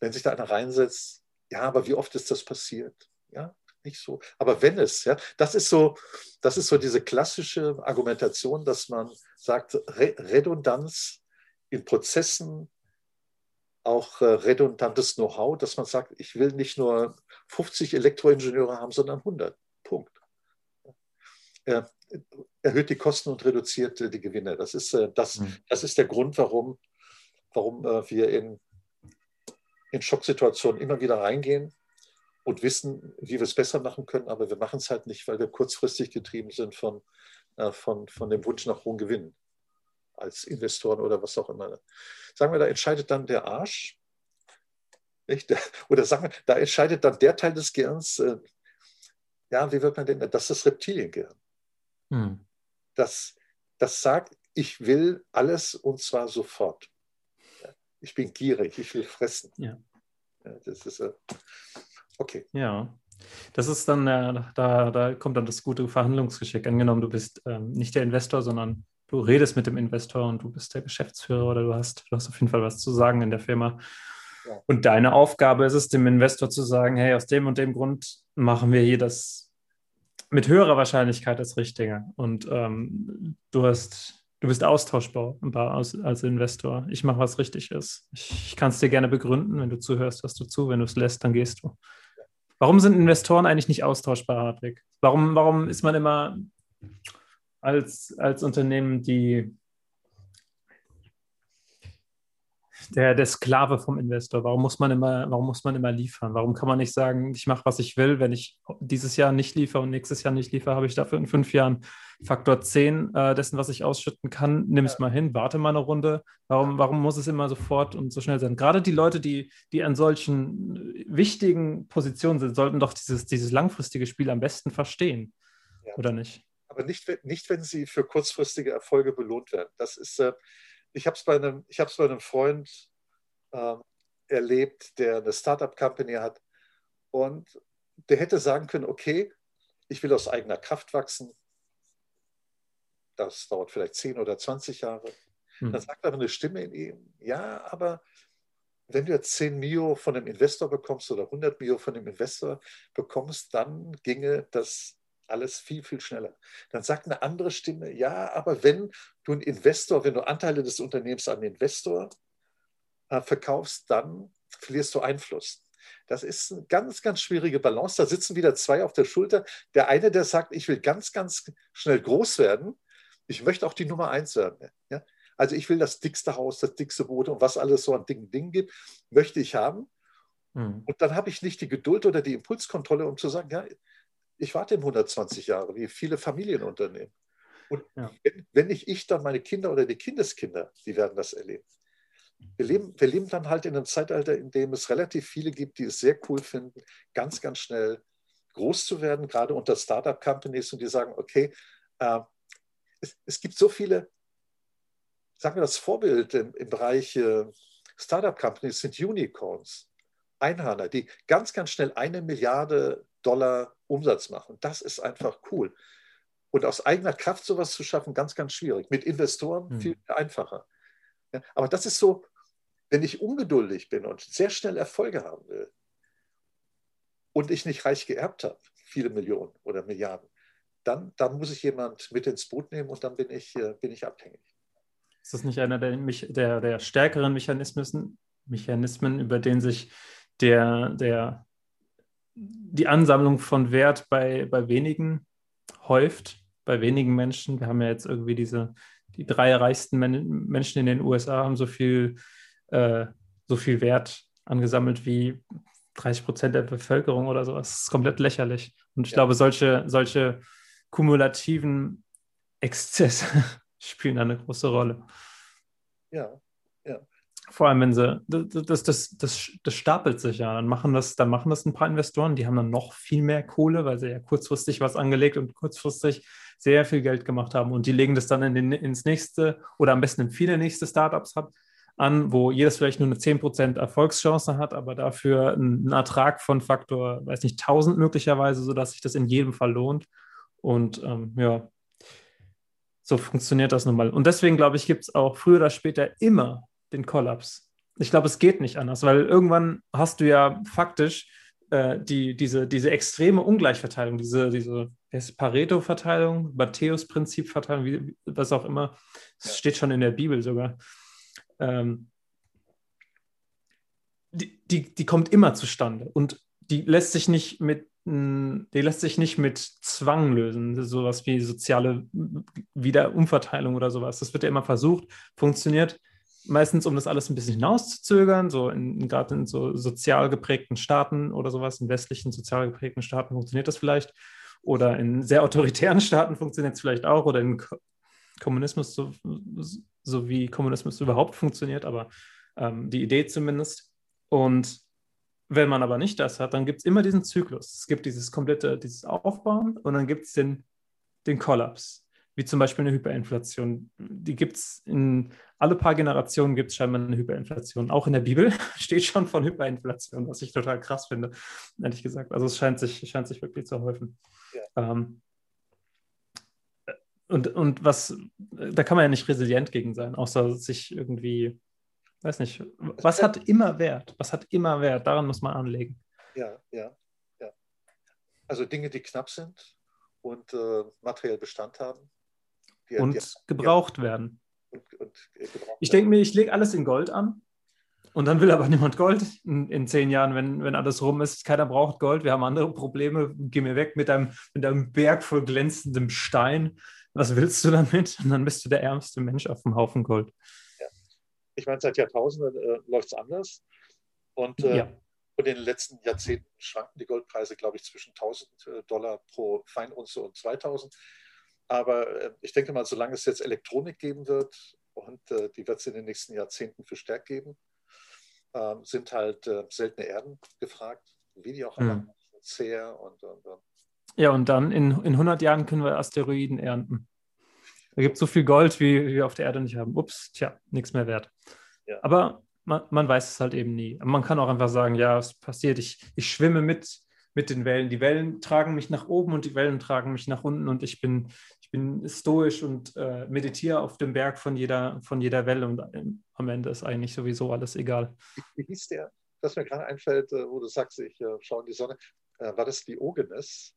wenn sich da einer reinsetzt, ja, aber wie oft ist das passiert? Ja, nicht so. Aber wenn es, ja, das ist so, das ist so diese klassische Argumentation, dass man sagt, Re Redundanz in Prozessen, auch äh, redundantes Know-how, dass man sagt, ich will nicht nur 50 Elektroingenieure haben, sondern 100. Punkt. Er erhöht die Kosten und reduziert äh, die Gewinne. Das ist, äh, das, mhm. das ist der Grund, warum, warum äh, wir in, in Schocksituationen immer wieder reingehen und wissen, wie wir es besser machen können, aber wir machen es halt nicht, weil wir kurzfristig getrieben sind von, von, von dem Wunsch nach hohen Gewinnen als Investoren oder was auch immer. Sagen wir, da entscheidet dann der Arsch, nicht? oder sagen wir, da entscheidet dann der Teil des Gehirns, ja, wie wird man denn, das ist das Reptiliengehirn. Hm. Das, das sagt, ich will alles und zwar sofort. Ich bin gierig, ich will fressen. Ja. das ist, äh, Okay. Ja. Das ist dann, äh, da, da kommt dann das gute Verhandlungsgeschick. Angenommen, du bist ähm, nicht der Investor, sondern du redest mit dem Investor und du bist der Geschäftsführer oder du hast, du hast auf jeden Fall was zu sagen in der Firma. Ja. Und deine Aufgabe ist es, dem Investor zu sagen, hey, aus dem und dem Grund machen wir hier das mit höherer Wahrscheinlichkeit das Richtige. Und ähm, du hast Du bist austauschbar als, als Investor. Ich mache, was richtig ist. Ich, ich kann es dir gerne begründen. Wenn du zuhörst, hörst du zu. Wenn du es lässt, dann gehst du. Warum sind Investoren eigentlich nicht austauschbar, Hartwig? Warum, warum ist man immer als, als Unternehmen die, der, der Sklave vom Investor? Warum muss man immer, warum muss man immer liefern? Warum kann man nicht sagen, ich mache, was ich will, wenn ich dieses Jahr nicht liefere und nächstes Jahr nicht liefere, habe ich dafür in fünf Jahren Faktor 10 äh, dessen, was ich ausschütten kann, nimm es mal hin, warte mal eine Runde. Warum, warum muss es immer sofort und so schnell sein? Gerade die Leute, die, die an solchen wichtigen Positionen sind, sollten doch dieses, dieses langfristige Spiel am besten verstehen, ja. oder nicht? Aber nicht, nicht, wenn sie für kurzfristige Erfolge belohnt werden. Das ist, äh, ich habe es bei, einem, bei einem Freund äh, erlebt, der eine Startup-Company hat und der hätte sagen können, okay, ich will aus eigener Kraft wachsen, das dauert vielleicht 10 oder 20 Jahre. Hm. Dann sagt aber eine Stimme in ihm, ja, aber wenn du jetzt 10 Mio von einem Investor bekommst oder 100 Mio von einem Investor bekommst, dann ginge das alles viel, viel schneller. Dann sagt eine andere Stimme, ja, aber wenn du einen Investor, wenn du Anteile des Unternehmens an Investor äh, verkaufst, dann verlierst du Einfluss. Das ist eine ganz, ganz schwierige Balance. Da sitzen wieder zwei auf der Schulter. Der eine, der sagt, ich will ganz, ganz schnell groß werden ich möchte auch die Nummer eins werden. Ja? Also ich will das dickste Haus, das dickste Boot und was alles so an Dingen, Dingen gibt, möchte ich haben. Mhm. Und dann habe ich nicht die Geduld oder die Impulskontrolle, um zu sagen, ja, ich warte 120 Jahre, wie viele Familienunternehmen. Und ja. wenn, wenn nicht ich, dann meine Kinder oder die Kindeskinder, die werden das erleben. Wir leben, wir leben dann halt in einem Zeitalter, in dem es relativ viele gibt, die es sehr cool finden, ganz, ganz schnell groß zu werden, gerade unter Startup-Companies und die sagen, okay, äh, es, es gibt so viele, sagen wir das Vorbild im, im Bereich äh, Startup-Companies sind Unicorns, Einhörner, die ganz, ganz schnell eine Milliarde Dollar Umsatz machen. Das ist einfach cool. Und aus eigener Kraft sowas zu schaffen, ganz, ganz schwierig. Mit Investoren hm. viel einfacher. Ja, aber das ist so, wenn ich ungeduldig bin und sehr schnell Erfolge haben will und ich nicht reich geerbt habe, viele Millionen oder Milliarden, dann, dann muss ich jemand mit ins Boot nehmen und dann bin ich, äh, bin ich abhängig. Ist das nicht einer der, der, der stärkeren Mechanismen, Mechanismen, über den sich der, der, die Ansammlung von Wert bei, bei wenigen häuft, bei wenigen Menschen? Wir haben ja jetzt irgendwie diese, die drei reichsten Men Menschen in den USA haben so viel, äh, so viel Wert angesammelt wie 30 Prozent der Bevölkerung oder sowas. Das ist komplett lächerlich. Und ich ja. glaube, solche, solche kumulativen Exzesse [laughs] spielen eine große Rolle. Ja, ja. Vor allem, wenn sie, das, das, das, das stapelt sich ja. Dann machen, das, dann machen das ein paar Investoren, die haben dann noch viel mehr Kohle, weil sie ja kurzfristig was angelegt und kurzfristig sehr viel Geld gemacht haben. Und die legen das dann in den, ins nächste oder am besten in viele nächste Startups an, wo jedes vielleicht nur eine 10% Erfolgschance hat, aber dafür einen Ertrag von Faktor, weiß nicht, 1000 möglicherweise, sodass sich das in jedem Fall lohnt. Und ähm, ja, so funktioniert das nun mal. Und deswegen, glaube ich, gibt es auch früher oder später immer den Kollaps. Ich glaube, es geht nicht anders, weil irgendwann hast du ja faktisch äh, die, diese, diese extreme Ungleichverteilung, diese, diese Pareto-Verteilung, Matthäus-Prinzip-Verteilung, was auch immer. Das ja. steht schon in der Bibel sogar. Ähm, die, die, die kommt immer zustande und die lässt sich nicht mit die lässt sich nicht mit Zwang lösen, sowas wie soziale Wiederumverteilung oder sowas. Das wird ja immer versucht, funktioniert meistens, um das alles ein bisschen hinauszuzögern, so gerade in so sozial geprägten Staaten oder sowas, in westlichen sozial geprägten Staaten funktioniert das vielleicht. Oder in sehr autoritären [laughs] Staaten funktioniert es vielleicht auch. Oder in Kommunismus, so, so wie Kommunismus überhaupt funktioniert, aber ähm, die Idee zumindest. Und wenn man aber nicht das hat, dann gibt es immer diesen Zyklus. Es gibt dieses komplette, dieses Aufbauen und dann gibt es den, den Kollaps, wie zum Beispiel eine Hyperinflation. Die gibt es in alle paar Generationen gibt es scheinbar eine Hyperinflation. Auch in der Bibel [laughs] steht schon von Hyperinflation, was ich total krass finde, ehrlich gesagt. Also es scheint sich, scheint sich wirklich zu häufen. Ja. Ähm, und, und was, da kann man ja nicht resilient gegen sein, außer sich irgendwie, weiß nicht, was hat immer Wert? Was hat immer Wert? Daran muss man anlegen. Ja, ja, ja. Also Dinge, die knapp sind und äh, materiell Bestand haben. Die, und die, gebraucht ja. werden. Und, und, äh, gebraucht ich denke mir, ich lege alles in Gold an. Und dann will aber [laughs] niemand Gold in, in, zehn Jahren, wenn, wenn alles rum ist. Keiner braucht Gold, wir haben andere Probleme. Geh mir weg mit einem, mit einem Berg voll glänzendem Stein was willst du damit? Und dann bist du der ärmste Mensch auf dem Haufen Gold. Ja. Ich meine, seit Jahrtausenden äh, läuft es anders. Und äh, ja. in den letzten Jahrzehnten schwanken die Goldpreise, glaube ich, zwischen 1000 äh, Dollar pro Feinunze und 2000. Aber äh, ich denke mal, solange es jetzt Elektronik geben wird, und äh, die wird es in den nächsten Jahrzehnten verstärkt geben, ähm, sind halt äh, seltene Erden gefragt, wie die auch mhm. Zehr und, und, und ja, und dann in, in 100 Jahren können wir Asteroiden ernten. Da gibt es so viel Gold, wie wir auf der Erde nicht haben. Ups, tja, nichts mehr wert. Ja. Aber man, man, weiß es halt eben nie. Man kann auch einfach sagen, ja, es passiert, ich, ich schwimme mit, mit den Wellen. Die Wellen tragen mich nach oben und die Wellen tragen mich nach unten und ich bin, bin stoisch und äh, meditiere auf dem Berg von jeder, von jeder Welle und äh, am Ende ist eigentlich sowieso alles egal. Wie, hieß der, das mir gerade einfällt, äh, wo du sagst, ich äh, schaue in die Sonne, äh, war das Diogenes?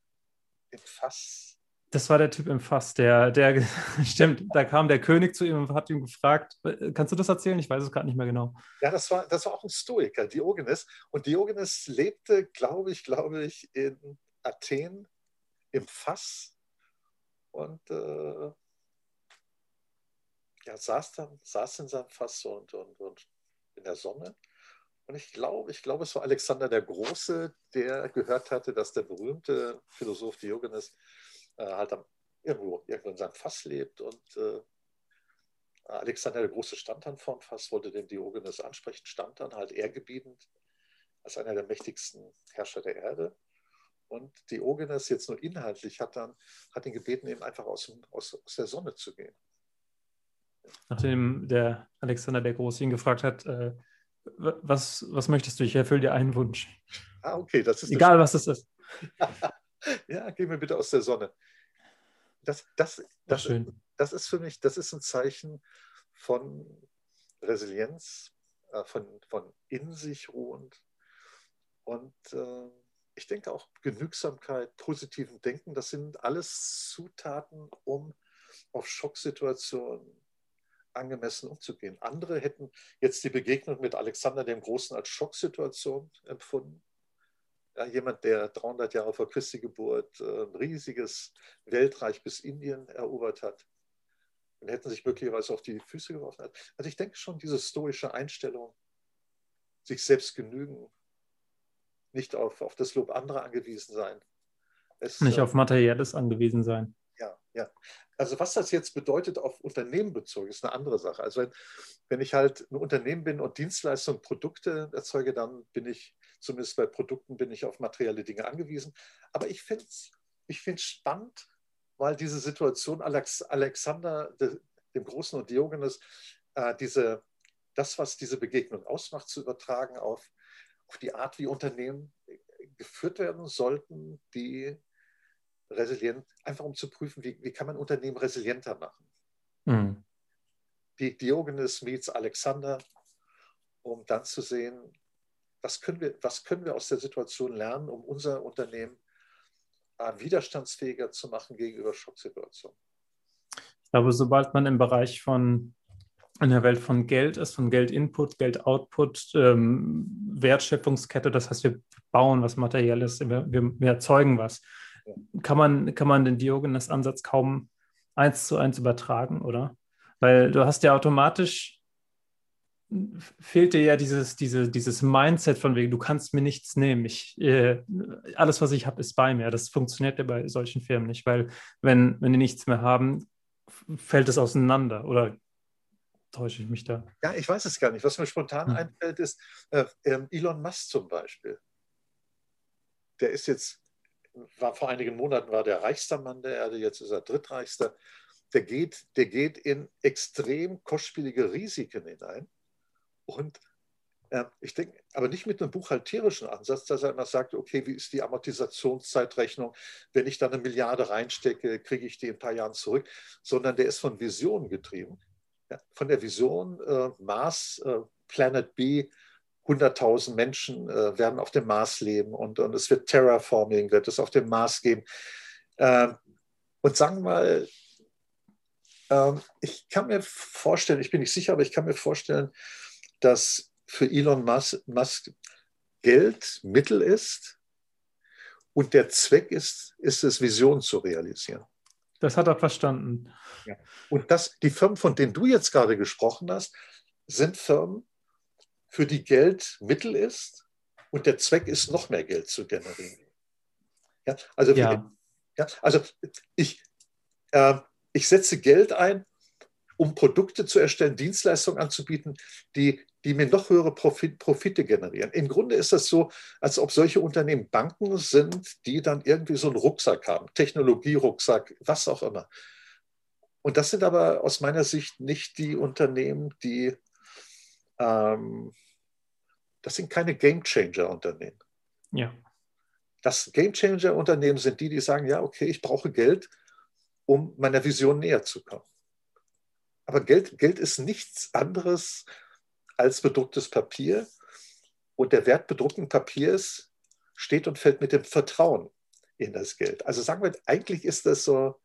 im Fass. Das war der Typ im Fass, der, der, [laughs] stimmt, da kam der König zu ihm und hat ihn gefragt, äh, kannst du das erzählen? Ich weiß es gerade nicht mehr genau. Ja, das war, das war auch ein Stoiker, Diogenes. Und Diogenes lebte, glaube ich, glaube ich, in Athen im Fass und äh, ja, saß, dann, saß in seinem Fass und, und, und in der Sonne und ich glaube, ich glaube, es war Alexander der Große, der gehört hatte, dass der berühmte Philosoph Diogenes äh, halt am, irgendwo, irgendwo in seinem Fass lebt. Und äh, Alexander der Große stand dann vor dem Fass, wollte den Diogenes ansprechen, stand dann halt ehrgebietend als einer der mächtigsten Herrscher der Erde. Und Diogenes jetzt nur inhaltlich hat dann hat ihn gebeten, eben einfach aus, aus, aus der Sonne zu gehen. Nachdem der Alexander der Große ihn gefragt hat, äh, was, was möchtest du? Ich erfülle dir einen Wunsch. Ah, okay, das ist. Egal, was das ist. [laughs] ja, geh mir bitte aus der Sonne. Das, das, das, schön. das ist für mich, das ist ein Zeichen von Resilienz, äh, von, von in sich ruhend und äh, ich denke auch Genügsamkeit, positiven Denken, das sind alles Zutaten, um auf Schocksituationen angemessen umzugehen. Andere hätten jetzt die Begegnung mit Alexander dem Großen als Schocksituation empfunden. Ja, jemand, der 300 Jahre vor Christi Geburt äh, ein riesiges Weltreich bis Indien erobert hat und hätten sich möglicherweise auf die Füße geworfen. Also ich denke schon, diese stoische Einstellung, sich selbst genügen, nicht auf, auf das Lob anderer angewiesen sein. Es, nicht auf Materielles angewiesen sein. Ja, ja. Also was das jetzt bedeutet auf Unternehmen bezogen, ist eine andere Sache. Also wenn, wenn ich halt ein Unternehmen bin und Dienstleistungen, Produkte erzeuge, dann bin ich, zumindest bei Produkten, bin ich auf materielle Dinge angewiesen. Aber ich finde es ich spannend, weil diese Situation Alex, Alexander, de, dem Großen und Diogenes, äh, diese, das, was diese Begegnung ausmacht, zu übertragen auf, auf die Art, wie Unternehmen geführt werden sollten, die resilient, einfach um zu prüfen, wie, wie kann man Unternehmen resilienter machen. Mhm. Die Diogenes meets Alexander, um dann zu sehen, was können, wir, was können wir aus der Situation lernen, um unser Unternehmen äh, widerstandsfähiger zu machen gegenüber Schocksituationen. Ich glaube, sobald man im Bereich von in der Welt von Geld ist, von Geld-Input, Geld-Output, ähm, Wertschöpfungskette, das heißt, wir bauen was Materielles, wir, wir, wir erzeugen was, kann man, kann man den Diogenes-Ansatz kaum eins zu eins übertragen, oder? Weil du hast ja automatisch fehlt dir ja dieses, diese, dieses Mindset von wegen, du kannst mir nichts nehmen. Ich, äh, alles, was ich habe, ist bei mir. Das funktioniert ja bei solchen Firmen nicht, weil wenn, wenn die nichts mehr haben, fällt es auseinander. Oder täusche ich mich da? Ja, ich weiß es gar nicht. Was mir spontan hm. einfällt, ist äh, ähm, Elon Musk zum Beispiel. Der ist jetzt, war vor einigen Monaten war der reichster Mann der Erde, jetzt ist er drittreichster. Der geht, der geht in extrem kostspielige Risiken hinein. Und äh, ich denke, aber nicht mit einem buchhalterischen Ansatz, dass er immer sagt, okay, wie ist die Amortisationszeitrechnung? Wenn ich da eine Milliarde reinstecke, kriege ich die in ein paar Jahren zurück, sondern der ist von Visionen getrieben. Von der Vision äh, Mars, äh, Planet B, 100.000 Menschen äh, werden auf dem Mars leben und, und es wird Terraforming, wird es auf dem Mars geben. Ähm, und sagen wir mal, ähm, ich kann mir vorstellen, ich bin nicht sicher, aber ich kann mir vorstellen, dass für Elon Musk Geld Mittel ist und der Zweck ist, ist es, Visionen zu realisieren. Das hat er verstanden. Ja. Und das, die Firmen, von denen du jetzt gerade gesprochen hast, sind Firmen, für die Geld Mittel ist und der Zweck ist, noch mehr Geld zu generieren. Ja, also, ja. ja also ich, äh, ich setze Geld ein, um Produkte zu erstellen, Dienstleistungen anzubieten, die, die mir noch höhere Profit, Profite generieren. Im Grunde ist das so, als ob solche Unternehmen Banken sind, die dann irgendwie so einen Rucksack haben, Technologierucksack, was auch immer. Und das sind aber aus meiner Sicht nicht die Unternehmen, die, ähm, das sind keine Game Changer Unternehmen. Ja. Das Game Changer Unternehmen sind die, die sagen, ja, okay, ich brauche Geld, um meiner Vision näher zu kommen. Aber Geld, Geld ist nichts anderes als bedrucktes Papier. Und der Wert bedruckten Papiers steht und fällt mit dem Vertrauen in das Geld. Also sagen wir, eigentlich ist das so,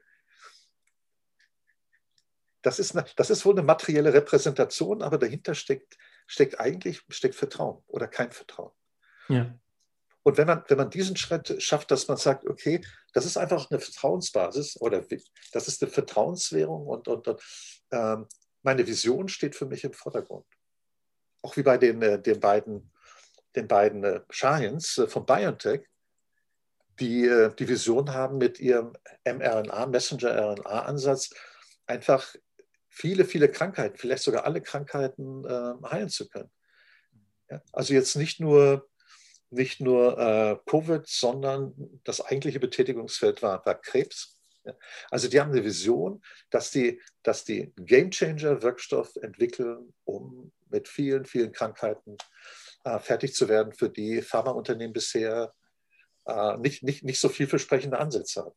das ist, eine, das ist wohl eine materielle Repräsentation, aber dahinter steckt, steckt eigentlich steckt Vertrauen oder kein Vertrauen. Ja. Und wenn man, wenn man diesen Schritt schafft, dass man sagt, okay, das ist einfach eine Vertrauensbasis oder das ist eine Vertrauenswährung und, und, und ähm, meine Vision steht für mich im Vordergrund. Auch wie bei den, äh, den beiden, den beiden äh, Giants äh, von BioNTech, die die Vision haben mit ihrem mRNA, Messenger-RNA-Ansatz, einfach viele, viele Krankheiten, vielleicht sogar alle Krankheiten äh, heilen zu können. Also jetzt nicht nur nicht nur äh, Covid, sondern das eigentliche Betätigungsfeld war, war Krebs. Ja. Also die haben eine Vision, dass die, dass die Game Changer Wirkstoff entwickeln, um mit vielen, vielen Krankheiten äh, fertig zu werden, für die Pharmaunternehmen bisher äh, nicht, nicht, nicht so vielversprechende Ansätze haben.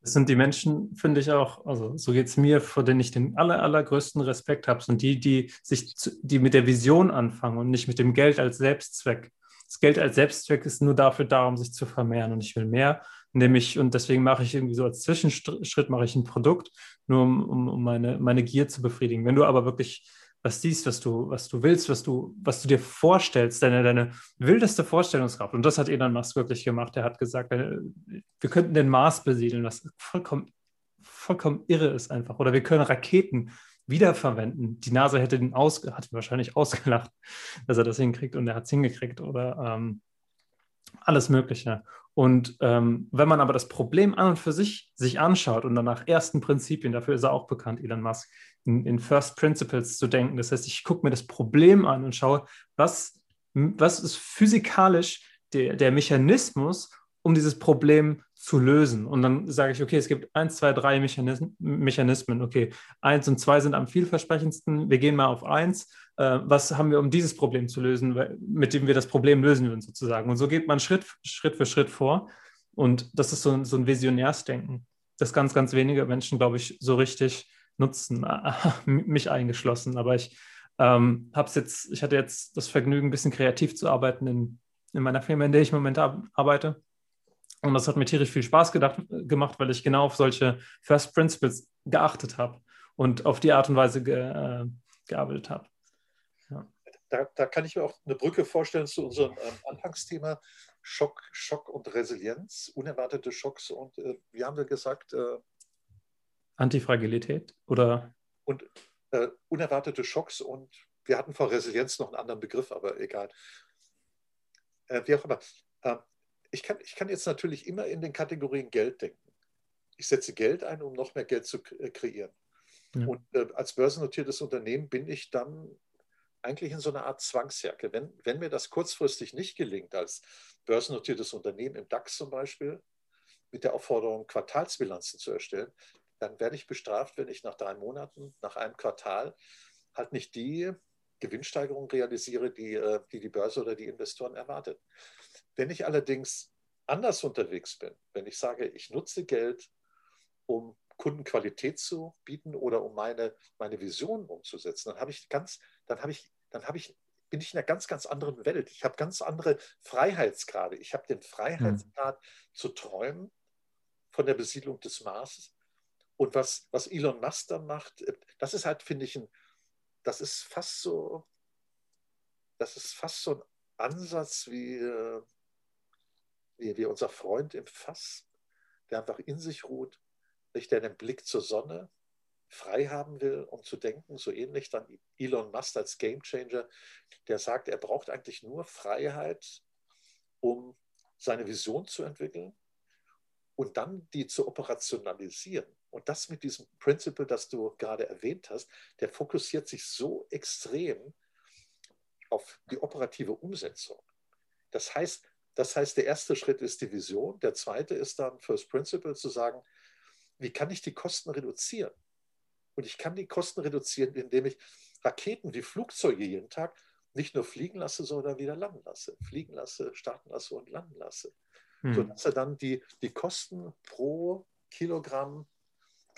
Das sind die Menschen, finde ich auch, also so geht es mir, vor denen ich den aller, allergrößten Respekt habe, sind die, die sich, die mit der Vision anfangen und nicht mit dem Geld als Selbstzweck das Geld als Selbstzweck ist nur dafür da, um sich zu vermehren und ich will mehr, nämlich und deswegen mache ich irgendwie so als Zwischenschritt mache ich ein Produkt, nur um, um, um meine, meine Gier zu befriedigen. Wenn du aber wirklich was siehst, was du, was du willst, was du, was du dir vorstellst, deine, deine wildeste Vorstellungskraft. Und das hat Elon Musk wirklich gemacht. Er hat gesagt, äh, wir könnten den Mars besiedeln, was vollkommen, vollkommen irre ist einfach. Oder wir können Raketen wiederverwenden. Die Nase hätte ihn aus, hat ihn wahrscheinlich ausgelacht, dass er das hinkriegt und er hat es hingekriegt. Oder ähm, alles Mögliche. Und ähm, wenn man aber das Problem an und für sich sich anschaut und dann nach ersten Prinzipien, dafür ist er auch bekannt, Elon Musk, in, First Principles zu denken. Das heißt, ich gucke mir das Problem an und schaue, was, was ist physikalisch der, der Mechanismus, um dieses Problem zu lösen. Und dann sage ich, okay, es gibt eins, zwei, drei Mechanismen. Mechanismen. Okay, eins und zwei sind am vielversprechendsten. Wir gehen mal auf eins. Äh, was haben wir, um dieses Problem zu lösen, mit dem wir das Problem lösen würden, sozusagen? Und so geht man Schritt, Schritt für Schritt vor. Und das ist so, so ein Visionärsdenken, das ganz, ganz wenige Menschen, glaube ich, so richtig nutzen, [laughs] mich eingeschlossen. Aber ich ähm, habe jetzt, ich hatte jetzt das Vergnügen, ein bisschen kreativ zu arbeiten in, in meiner Firma, in der ich im Moment arbeite. Und das hat mir tierisch viel Spaß gedacht, gemacht, weil ich genau auf solche First Principles geachtet habe und auf die Art und Weise ge, äh, gearbeitet habe. Ja. Da, da, kann ich mir auch eine Brücke vorstellen zu unserem ähm, Anfangsthema Schock, Schock und Resilienz, unerwartete Schocks und äh, wie haben wir gesagt? Äh, Antifragilität oder? Und äh, unerwartete Schocks und wir hatten vor Resilienz noch einen anderen Begriff, aber egal. Äh, wie auch immer. Ähm, ich kann, ich kann jetzt natürlich immer in den Kategorien Geld denken. Ich setze Geld ein, um noch mehr Geld zu äh, kreieren. Ja. Und äh, als börsennotiertes Unternehmen bin ich dann eigentlich in so einer Art Zwangsjacke. Wenn, wenn mir das kurzfristig nicht gelingt, als börsennotiertes Unternehmen im DAX zum Beispiel, mit der Aufforderung, Quartalsbilanzen zu erstellen, dann werde ich bestraft, wenn ich nach drei Monaten, nach einem Quartal halt nicht die Gewinnsteigerung realisiere, die, äh, die die Börse oder die Investoren erwartet. Wenn ich allerdings anders unterwegs bin, wenn ich sage, ich nutze Geld, um Kundenqualität zu bieten oder um meine, meine Vision umzusetzen, dann habe ich ganz, dann habe ich, dann habe ich, bin ich in einer ganz, ganz anderen Welt. Ich habe ganz andere Freiheitsgrade. Ich habe den Freiheitsgrad mhm. zu träumen von der Besiedlung des Marses. Und was, was Elon Musk dann macht, das ist halt, finde ich, ein, das ist fast so, das ist fast so ein Ansatz wie, äh, wie, wie unser Freund im Fass, der einfach in sich ruht, der den Blick zur Sonne frei haben will, um zu denken, so ähnlich dann Elon Musk als Gamechanger, der sagt, er braucht eigentlich nur Freiheit, um seine Vision zu entwickeln und dann die zu operationalisieren. Und das mit diesem Principle, das du gerade erwähnt hast, der fokussiert sich so extrem auf die operative Umsetzung. Das heißt, das heißt, der erste Schritt ist die Vision, der zweite ist dann First Principle zu sagen, wie kann ich die Kosten reduzieren? Und ich kann die Kosten reduzieren, indem ich Raketen wie Flugzeuge jeden Tag nicht nur fliegen lasse, sondern wieder landen lasse. Fliegen lasse, starten lasse und landen lasse. Hm. Sodass er dann die, die Kosten pro Kilogramm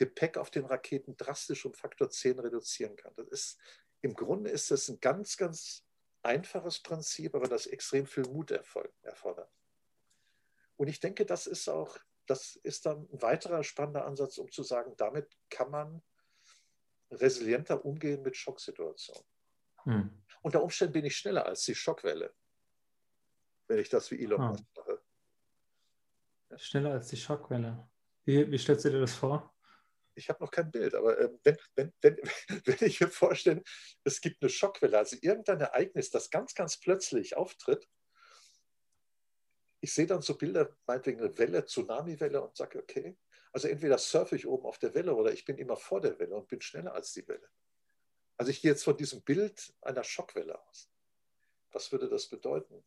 Gepäck auf den Raketen drastisch um Faktor 10 reduzieren kann. Das ist, Im Grunde ist das ein ganz, ganz einfaches Prinzip, aber das extrem viel Mut erfordert. Und ich denke, das ist auch, das ist dann ein weiterer spannender Ansatz, um zu sagen, damit kann man resilienter umgehen mit Schocksituationen. Hm. Unter Umständen bin ich schneller als die Schockwelle, wenn ich das wie Elon ah. Musk mache. Schneller als die Schockwelle. Wie, wie stellst du dir das vor? Ich habe noch kein Bild, aber äh, wenn, wenn, wenn, [laughs] wenn ich mir vorstelle, es gibt eine Schockwelle, also irgendein Ereignis, das ganz, ganz plötzlich auftritt, ich sehe dann so Bilder, meinetwegen eine Welle, Tsunami-Welle und sage, okay, also entweder surfe ich oben auf der Welle oder ich bin immer vor der Welle und bin schneller als die Welle. Also ich gehe jetzt von diesem Bild einer Schockwelle aus. Was würde das bedeuten?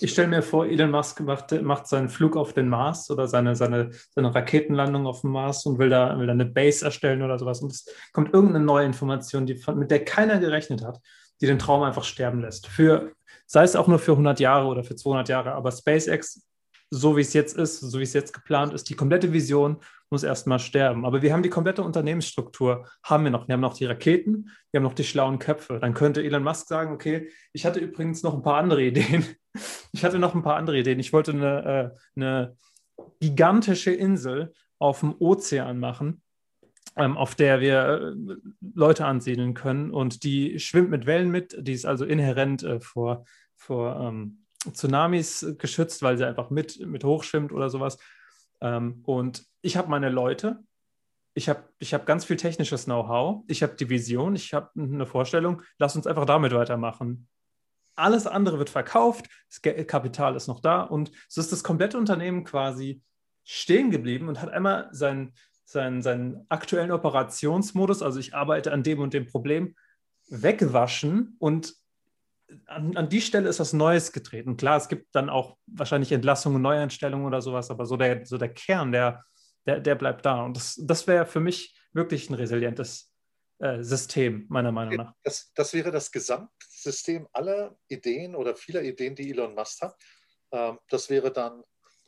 Ich stelle mir vor, Elon Musk macht, macht, seinen Flug auf den Mars oder seine, seine, seine Raketenlandung auf dem Mars und will da, will da eine Base erstellen oder sowas. Und es kommt irgendeine neue Information, die, mit der keiner gerechnet hat, die den Traum einfach sterben lässt. Für, sei es auch nur für 100 Jahre oder für 200 Jahre. Aber SpaceX, so wie es jetzt ist, so wie es jetzt geplant ist, die komplette Vision muss erstmal sterben. Aber wir haben die komplette Unternehmensstruktur, haben wir noch. Wir haben noch die Raketen, wir haben noch die schlauen Köpfe. Dann könnte Elon Musk sagen, okay, ich hatte übrigens noch ein paar andere [laughs] Ideen. [laughs] Ich hatte noch ein paar andere Ideen. Ich wollte eine, äh, eine gigantische Insel auf dem Ozean machen, ähm, auf der wir äh, Leute ansiedeln können. Und die schwimmt mit Wellen mit. Die ist also inhärent äh, vor, vor ähm, Tsunamis geschützt, weil sie einfach mit, mit hochschwimmt oder sowas. Ähm, und ich habe meine Leute, ich habe ich hab ganz viel technisches Know-how, ich habe die Vision, ich habe eine Vorstellung, lass uns einfach damit weitermachen. Alles andere wird verkauft, das Kapital ist noch da und so ist das komplette Unternehmen quasi stehen geblieben und hat einmal seinen, seinen, seinen aktuellen Operationsmodus, also ich arbeite an dem und dem Problem, weggewaschen und an, an, die Stelle ist was Neues getreten. Klar, es gibt dann auch wahrscheinlich Entlassungen, Neueinstellungen oder sowas, aber so der, so der Kern, der, der, der bleibt da. Und das, das wäre für mich wirklich ein resilientes äh, System, meiner Meinung nach. Das, das wäre das Gesamtsystem aller Ideen oder vieler Ideen, die Elon Musk hat. Ähm, das wäre dann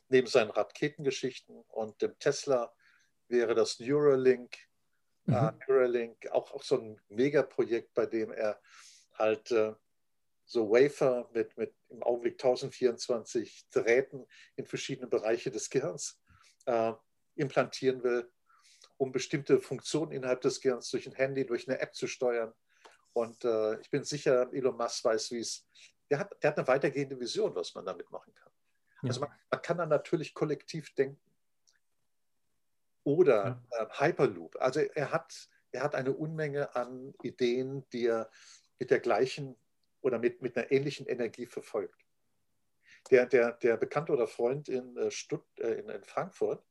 neben seinen Raketengeschichten und dem Tesla wäre das Neuralink, äh, mhm. äh, Neuralink auch, auch so ein Megaprojekt, bei dem er halt äh, so Wafer mit, mit im Augenblick 1024 Drähten in verschiedene Bereiche des Gehirns äh, implantieren will, um bestimmte Funktionen innerhalb des Gehirns durch ein Handy, durch eine App zu steuern. Und äh, ich bin sicher, Elon Musk weiß, wie es. Der hat, der hat eine weitergehende Vision, was man damit machen kann. Ja. Also man, man, kann dann natürlich kollektiv denken. Oder ja. äh, Hyperloop. Also er hat, er hat eine Unmenge an Ideen, die er mit der gleichen oder mit, mit einer ähnlichen Energie verfolgt. Der, der, der Bekannte oder Freund in, äh, Stutt, äh, in, in Frankfurt,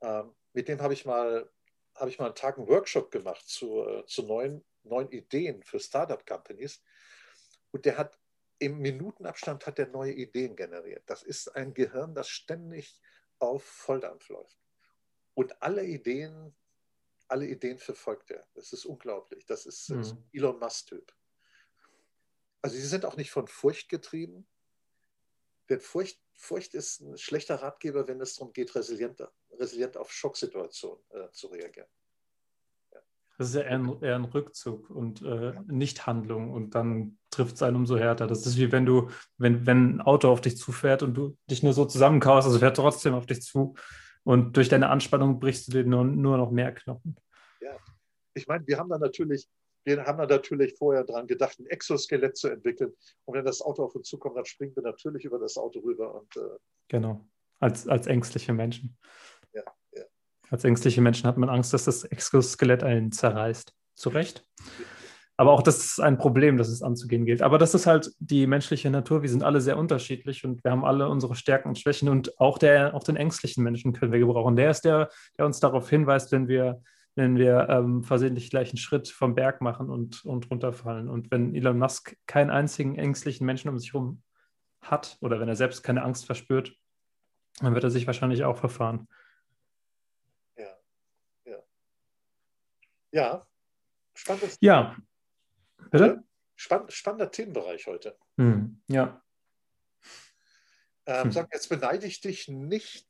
ähm, mit dem habe ich mal habe ich mal einen Tag einen Workshop gemacht zu, äh, zu neuen, neuen Ideen für Startup-Companies. Und der hat im Minutenabstand hat er neue Ideen generiert. Das ist ein Gehirn, das ständig auf Volldampf läuft. Und alle Ideen, alle Ideen verfolgt er. Das ist unglaublich. Das ist, mhm. ist Elon Musk-Typ. Also sie sind auch nicht von Furcht getrieben. Denn Furcht, Furcht ist ein schlechter Ratgeber, wenn es darum geht, resilient, resilient auf Schocksituationen äh, zu reagieren. Das ist ja eher ein, eher ein Rückzug und äh, Nichthandlung und dann trifft es einen umso härter. Das ist wie wenn du, wenn, wenn ein Auto auf dich zufährt und du dich nur so zusammenkaust, also fährt trotzdem auf dich zu und durch deine Anspannung brichst du dir nur, nur noch mehr Knochen. Ja, ich meine, wir haben da natürlich, wir haben da natürlich vorher dran gedacht, ein Exoskelett zu entwickeln. Und wenn das Auto auf uns zukommt, dann springen wir natürlich über das Auto rüber. Und, äh, genau, als, als ängstliche Menschen. Als ängstliche Menschen hat man Angst, dass das Exoskelett einen zerreißt. Zu Recht. Aber auch das ist ein Problem, das es anzugehen gilt. Aber das ist halt die menschliche Natur. Wir sind alle sehr unterschiedlich und wir haben alle unsere Stärken und Schwächen. Und auch, der, auch den ängstlichen Menschen können wir gebrauchen. Der ist der, der uns darauf hinweist, wenn wir, wenn wir ähm, versehentlich gleich einen Schritt vom Berg machen und, und runterfallen. Und wenn Elon Musk keinen einzigen ängstlichen Menschen um sich herum hat oder wenn er selbst keine Angst verspürt, dann wird er sich wahrscheinlich auch verfahren. Ja, spannendes. Ja. Bitte? Spann, spannender Themenbereich heute. Hm. Ja. Ähm, hm. sag, jetzt beneide ich dich nicht,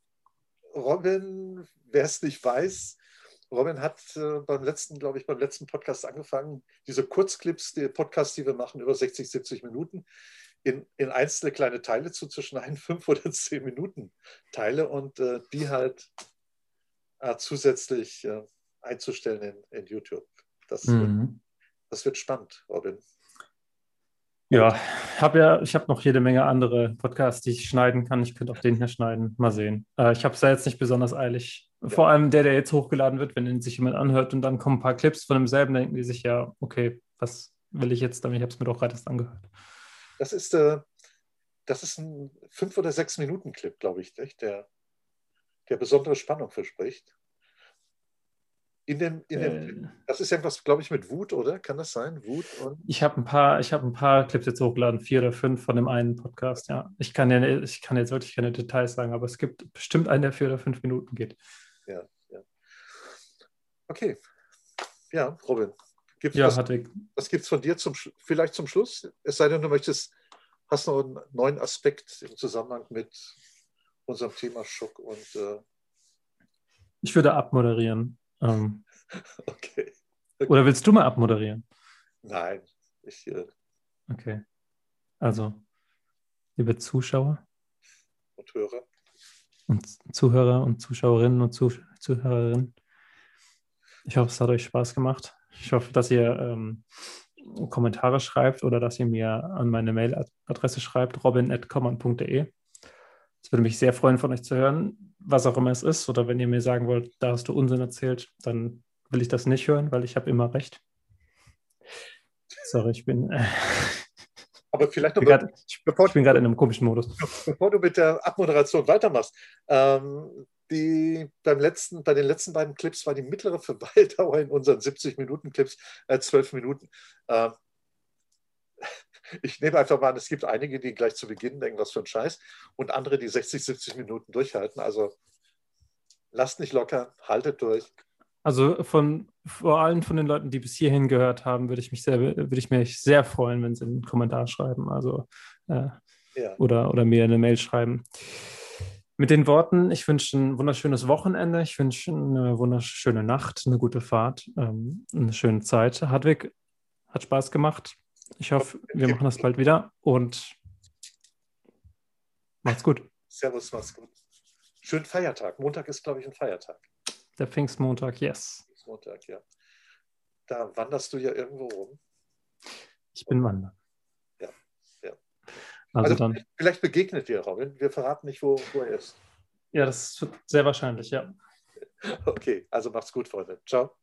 Robin, wer es nicht weiß. Robin hat äh, beim letzten, glaube ich, beim letzten Podcast angefangen, diese Kurzclips, die Podcasts, die wir machen, über 60, 70 Minuten, in, in einzelne kleine Teile zuzuschneiden, [laughs] fünf oder zehn Minuten Teile und äh, die halt äh, zusätzlich äh, einzustellen in, in YouTube. Das, mhm. wird, das wird spannend, Robin. Ja, hab ja, ich habe noch jede Menge andere Podcasts, die ich schneiden kann. Ich könnte auch den hier schneiden. Mal sehen. Äh, ich habe es ja jetzt nicht besonders eilig. Ja. Vor allem der, der jetzt hochgeladen wird, wenn ihn sich jemand anhört und dann kommen ein paar Clips von demselben, denken die sich ja, okay, was will ich jetzt damit? Ich habe es mir doch gerade erst angehört. Das ist, äh, das ist ein fünf oder sechs Minuten Clip, glaube ich, der, der besondere Spannung verspricht. In dem, in dem, äh, das ist irgendwas, glaube ich, mit Wut, oder? Kann das sein? Wut und ich habe ein paar, ich habe ein paar Clips jetzt hochgeladen, vier oder fünf von dem einen Podcast, ja. Ich kann, ja, ich kann jetzt wirklich keine Details sagen, aber es gibt bestimmt einen, der vier oder fünf Minuten geht. Ja, ja. Okay. Ja, Robin. Gibt's ja, was, was gibt es von dir zum, vielleicht zum Schluss? Es sei denn, du möchtest, hast noch einen neuen Aspekt im Zusammenhang mit unserem Thema Schock und äh ich würde abmoderieren. Ähm, [laughs] okay. okay. Oder willst du mal abmoderieren? Nein, ich. Äh... Okay. Also, liebe Zuschauer und Hörer und Zuhörer und Zuschauerinnen und Zuh Zuhörerinnen. Ich hoffe, es hat euch Spaß gemacht. Ich hoffe, dass ihr ähm, Kommentare schreibt oder dass ihr mir an meine Mailadresse schreibt, robin.common.de. Es würde mich sehr freuen, von euch zu hören, was auch immer es ist. Oder wenn ihr mir sagen wollt, da hast du Unsinn erzählt, dann will ich das nicht hören, weil ich habe immer recht. Sorry, ich bin. Äh Aber vielleicht noch, ich bin gerade in einem komischen Modus. Bevor du mit der Abmoderation weitermachst, ähm, die, beim letzten, bei den letzten beiden Clips war die mittlere Verweildauer in unseren 70-Minuten-Clips äh, 12 Minuten. Ähm, ich nehme einfach mal an, es gibt einige, die gleich zu Beginn denken, was für ein Scheiß, und andere, die 60, 70 Minuten durchhalten. Also lasst nicht locker, haltet durch. Also von vor allem von den Leuten, die bis hierhin gehört haben, würde ich mich sehr, würde ich mich sehr freuen, wenn sie einen Kommentar schreiben. Also äh, ja. oder, oder mir eine Mail schreiben. Mit den Worten, ich wünsche ein wunderschönes Wochenende, ich wünsche eine wunderschöne Nacht, eine gute Fahrt, ähm, eine schöne Zeit. Hartwig, hat Spaß gemacht. Ich hoffe, wir machen das bald wieder und macht's gut. Servus, macht's gut. Schönen Feiertag. Montag ist, glaube ich, ein Feiertag. Der Pfingstmontag, yes. Pfingstmontag, ja. Da wanderst du ja irgendwo rum. Ich bin Wandern. Ja, ja. Also, also dann. Vielleicht begegnet dir Robin. Wir verraten nicht, wo, wo er ist. Ja, das ist sehr wahrscheinlich, ja. [laughs] Okay, also macht's gut, Freunde. Ciao.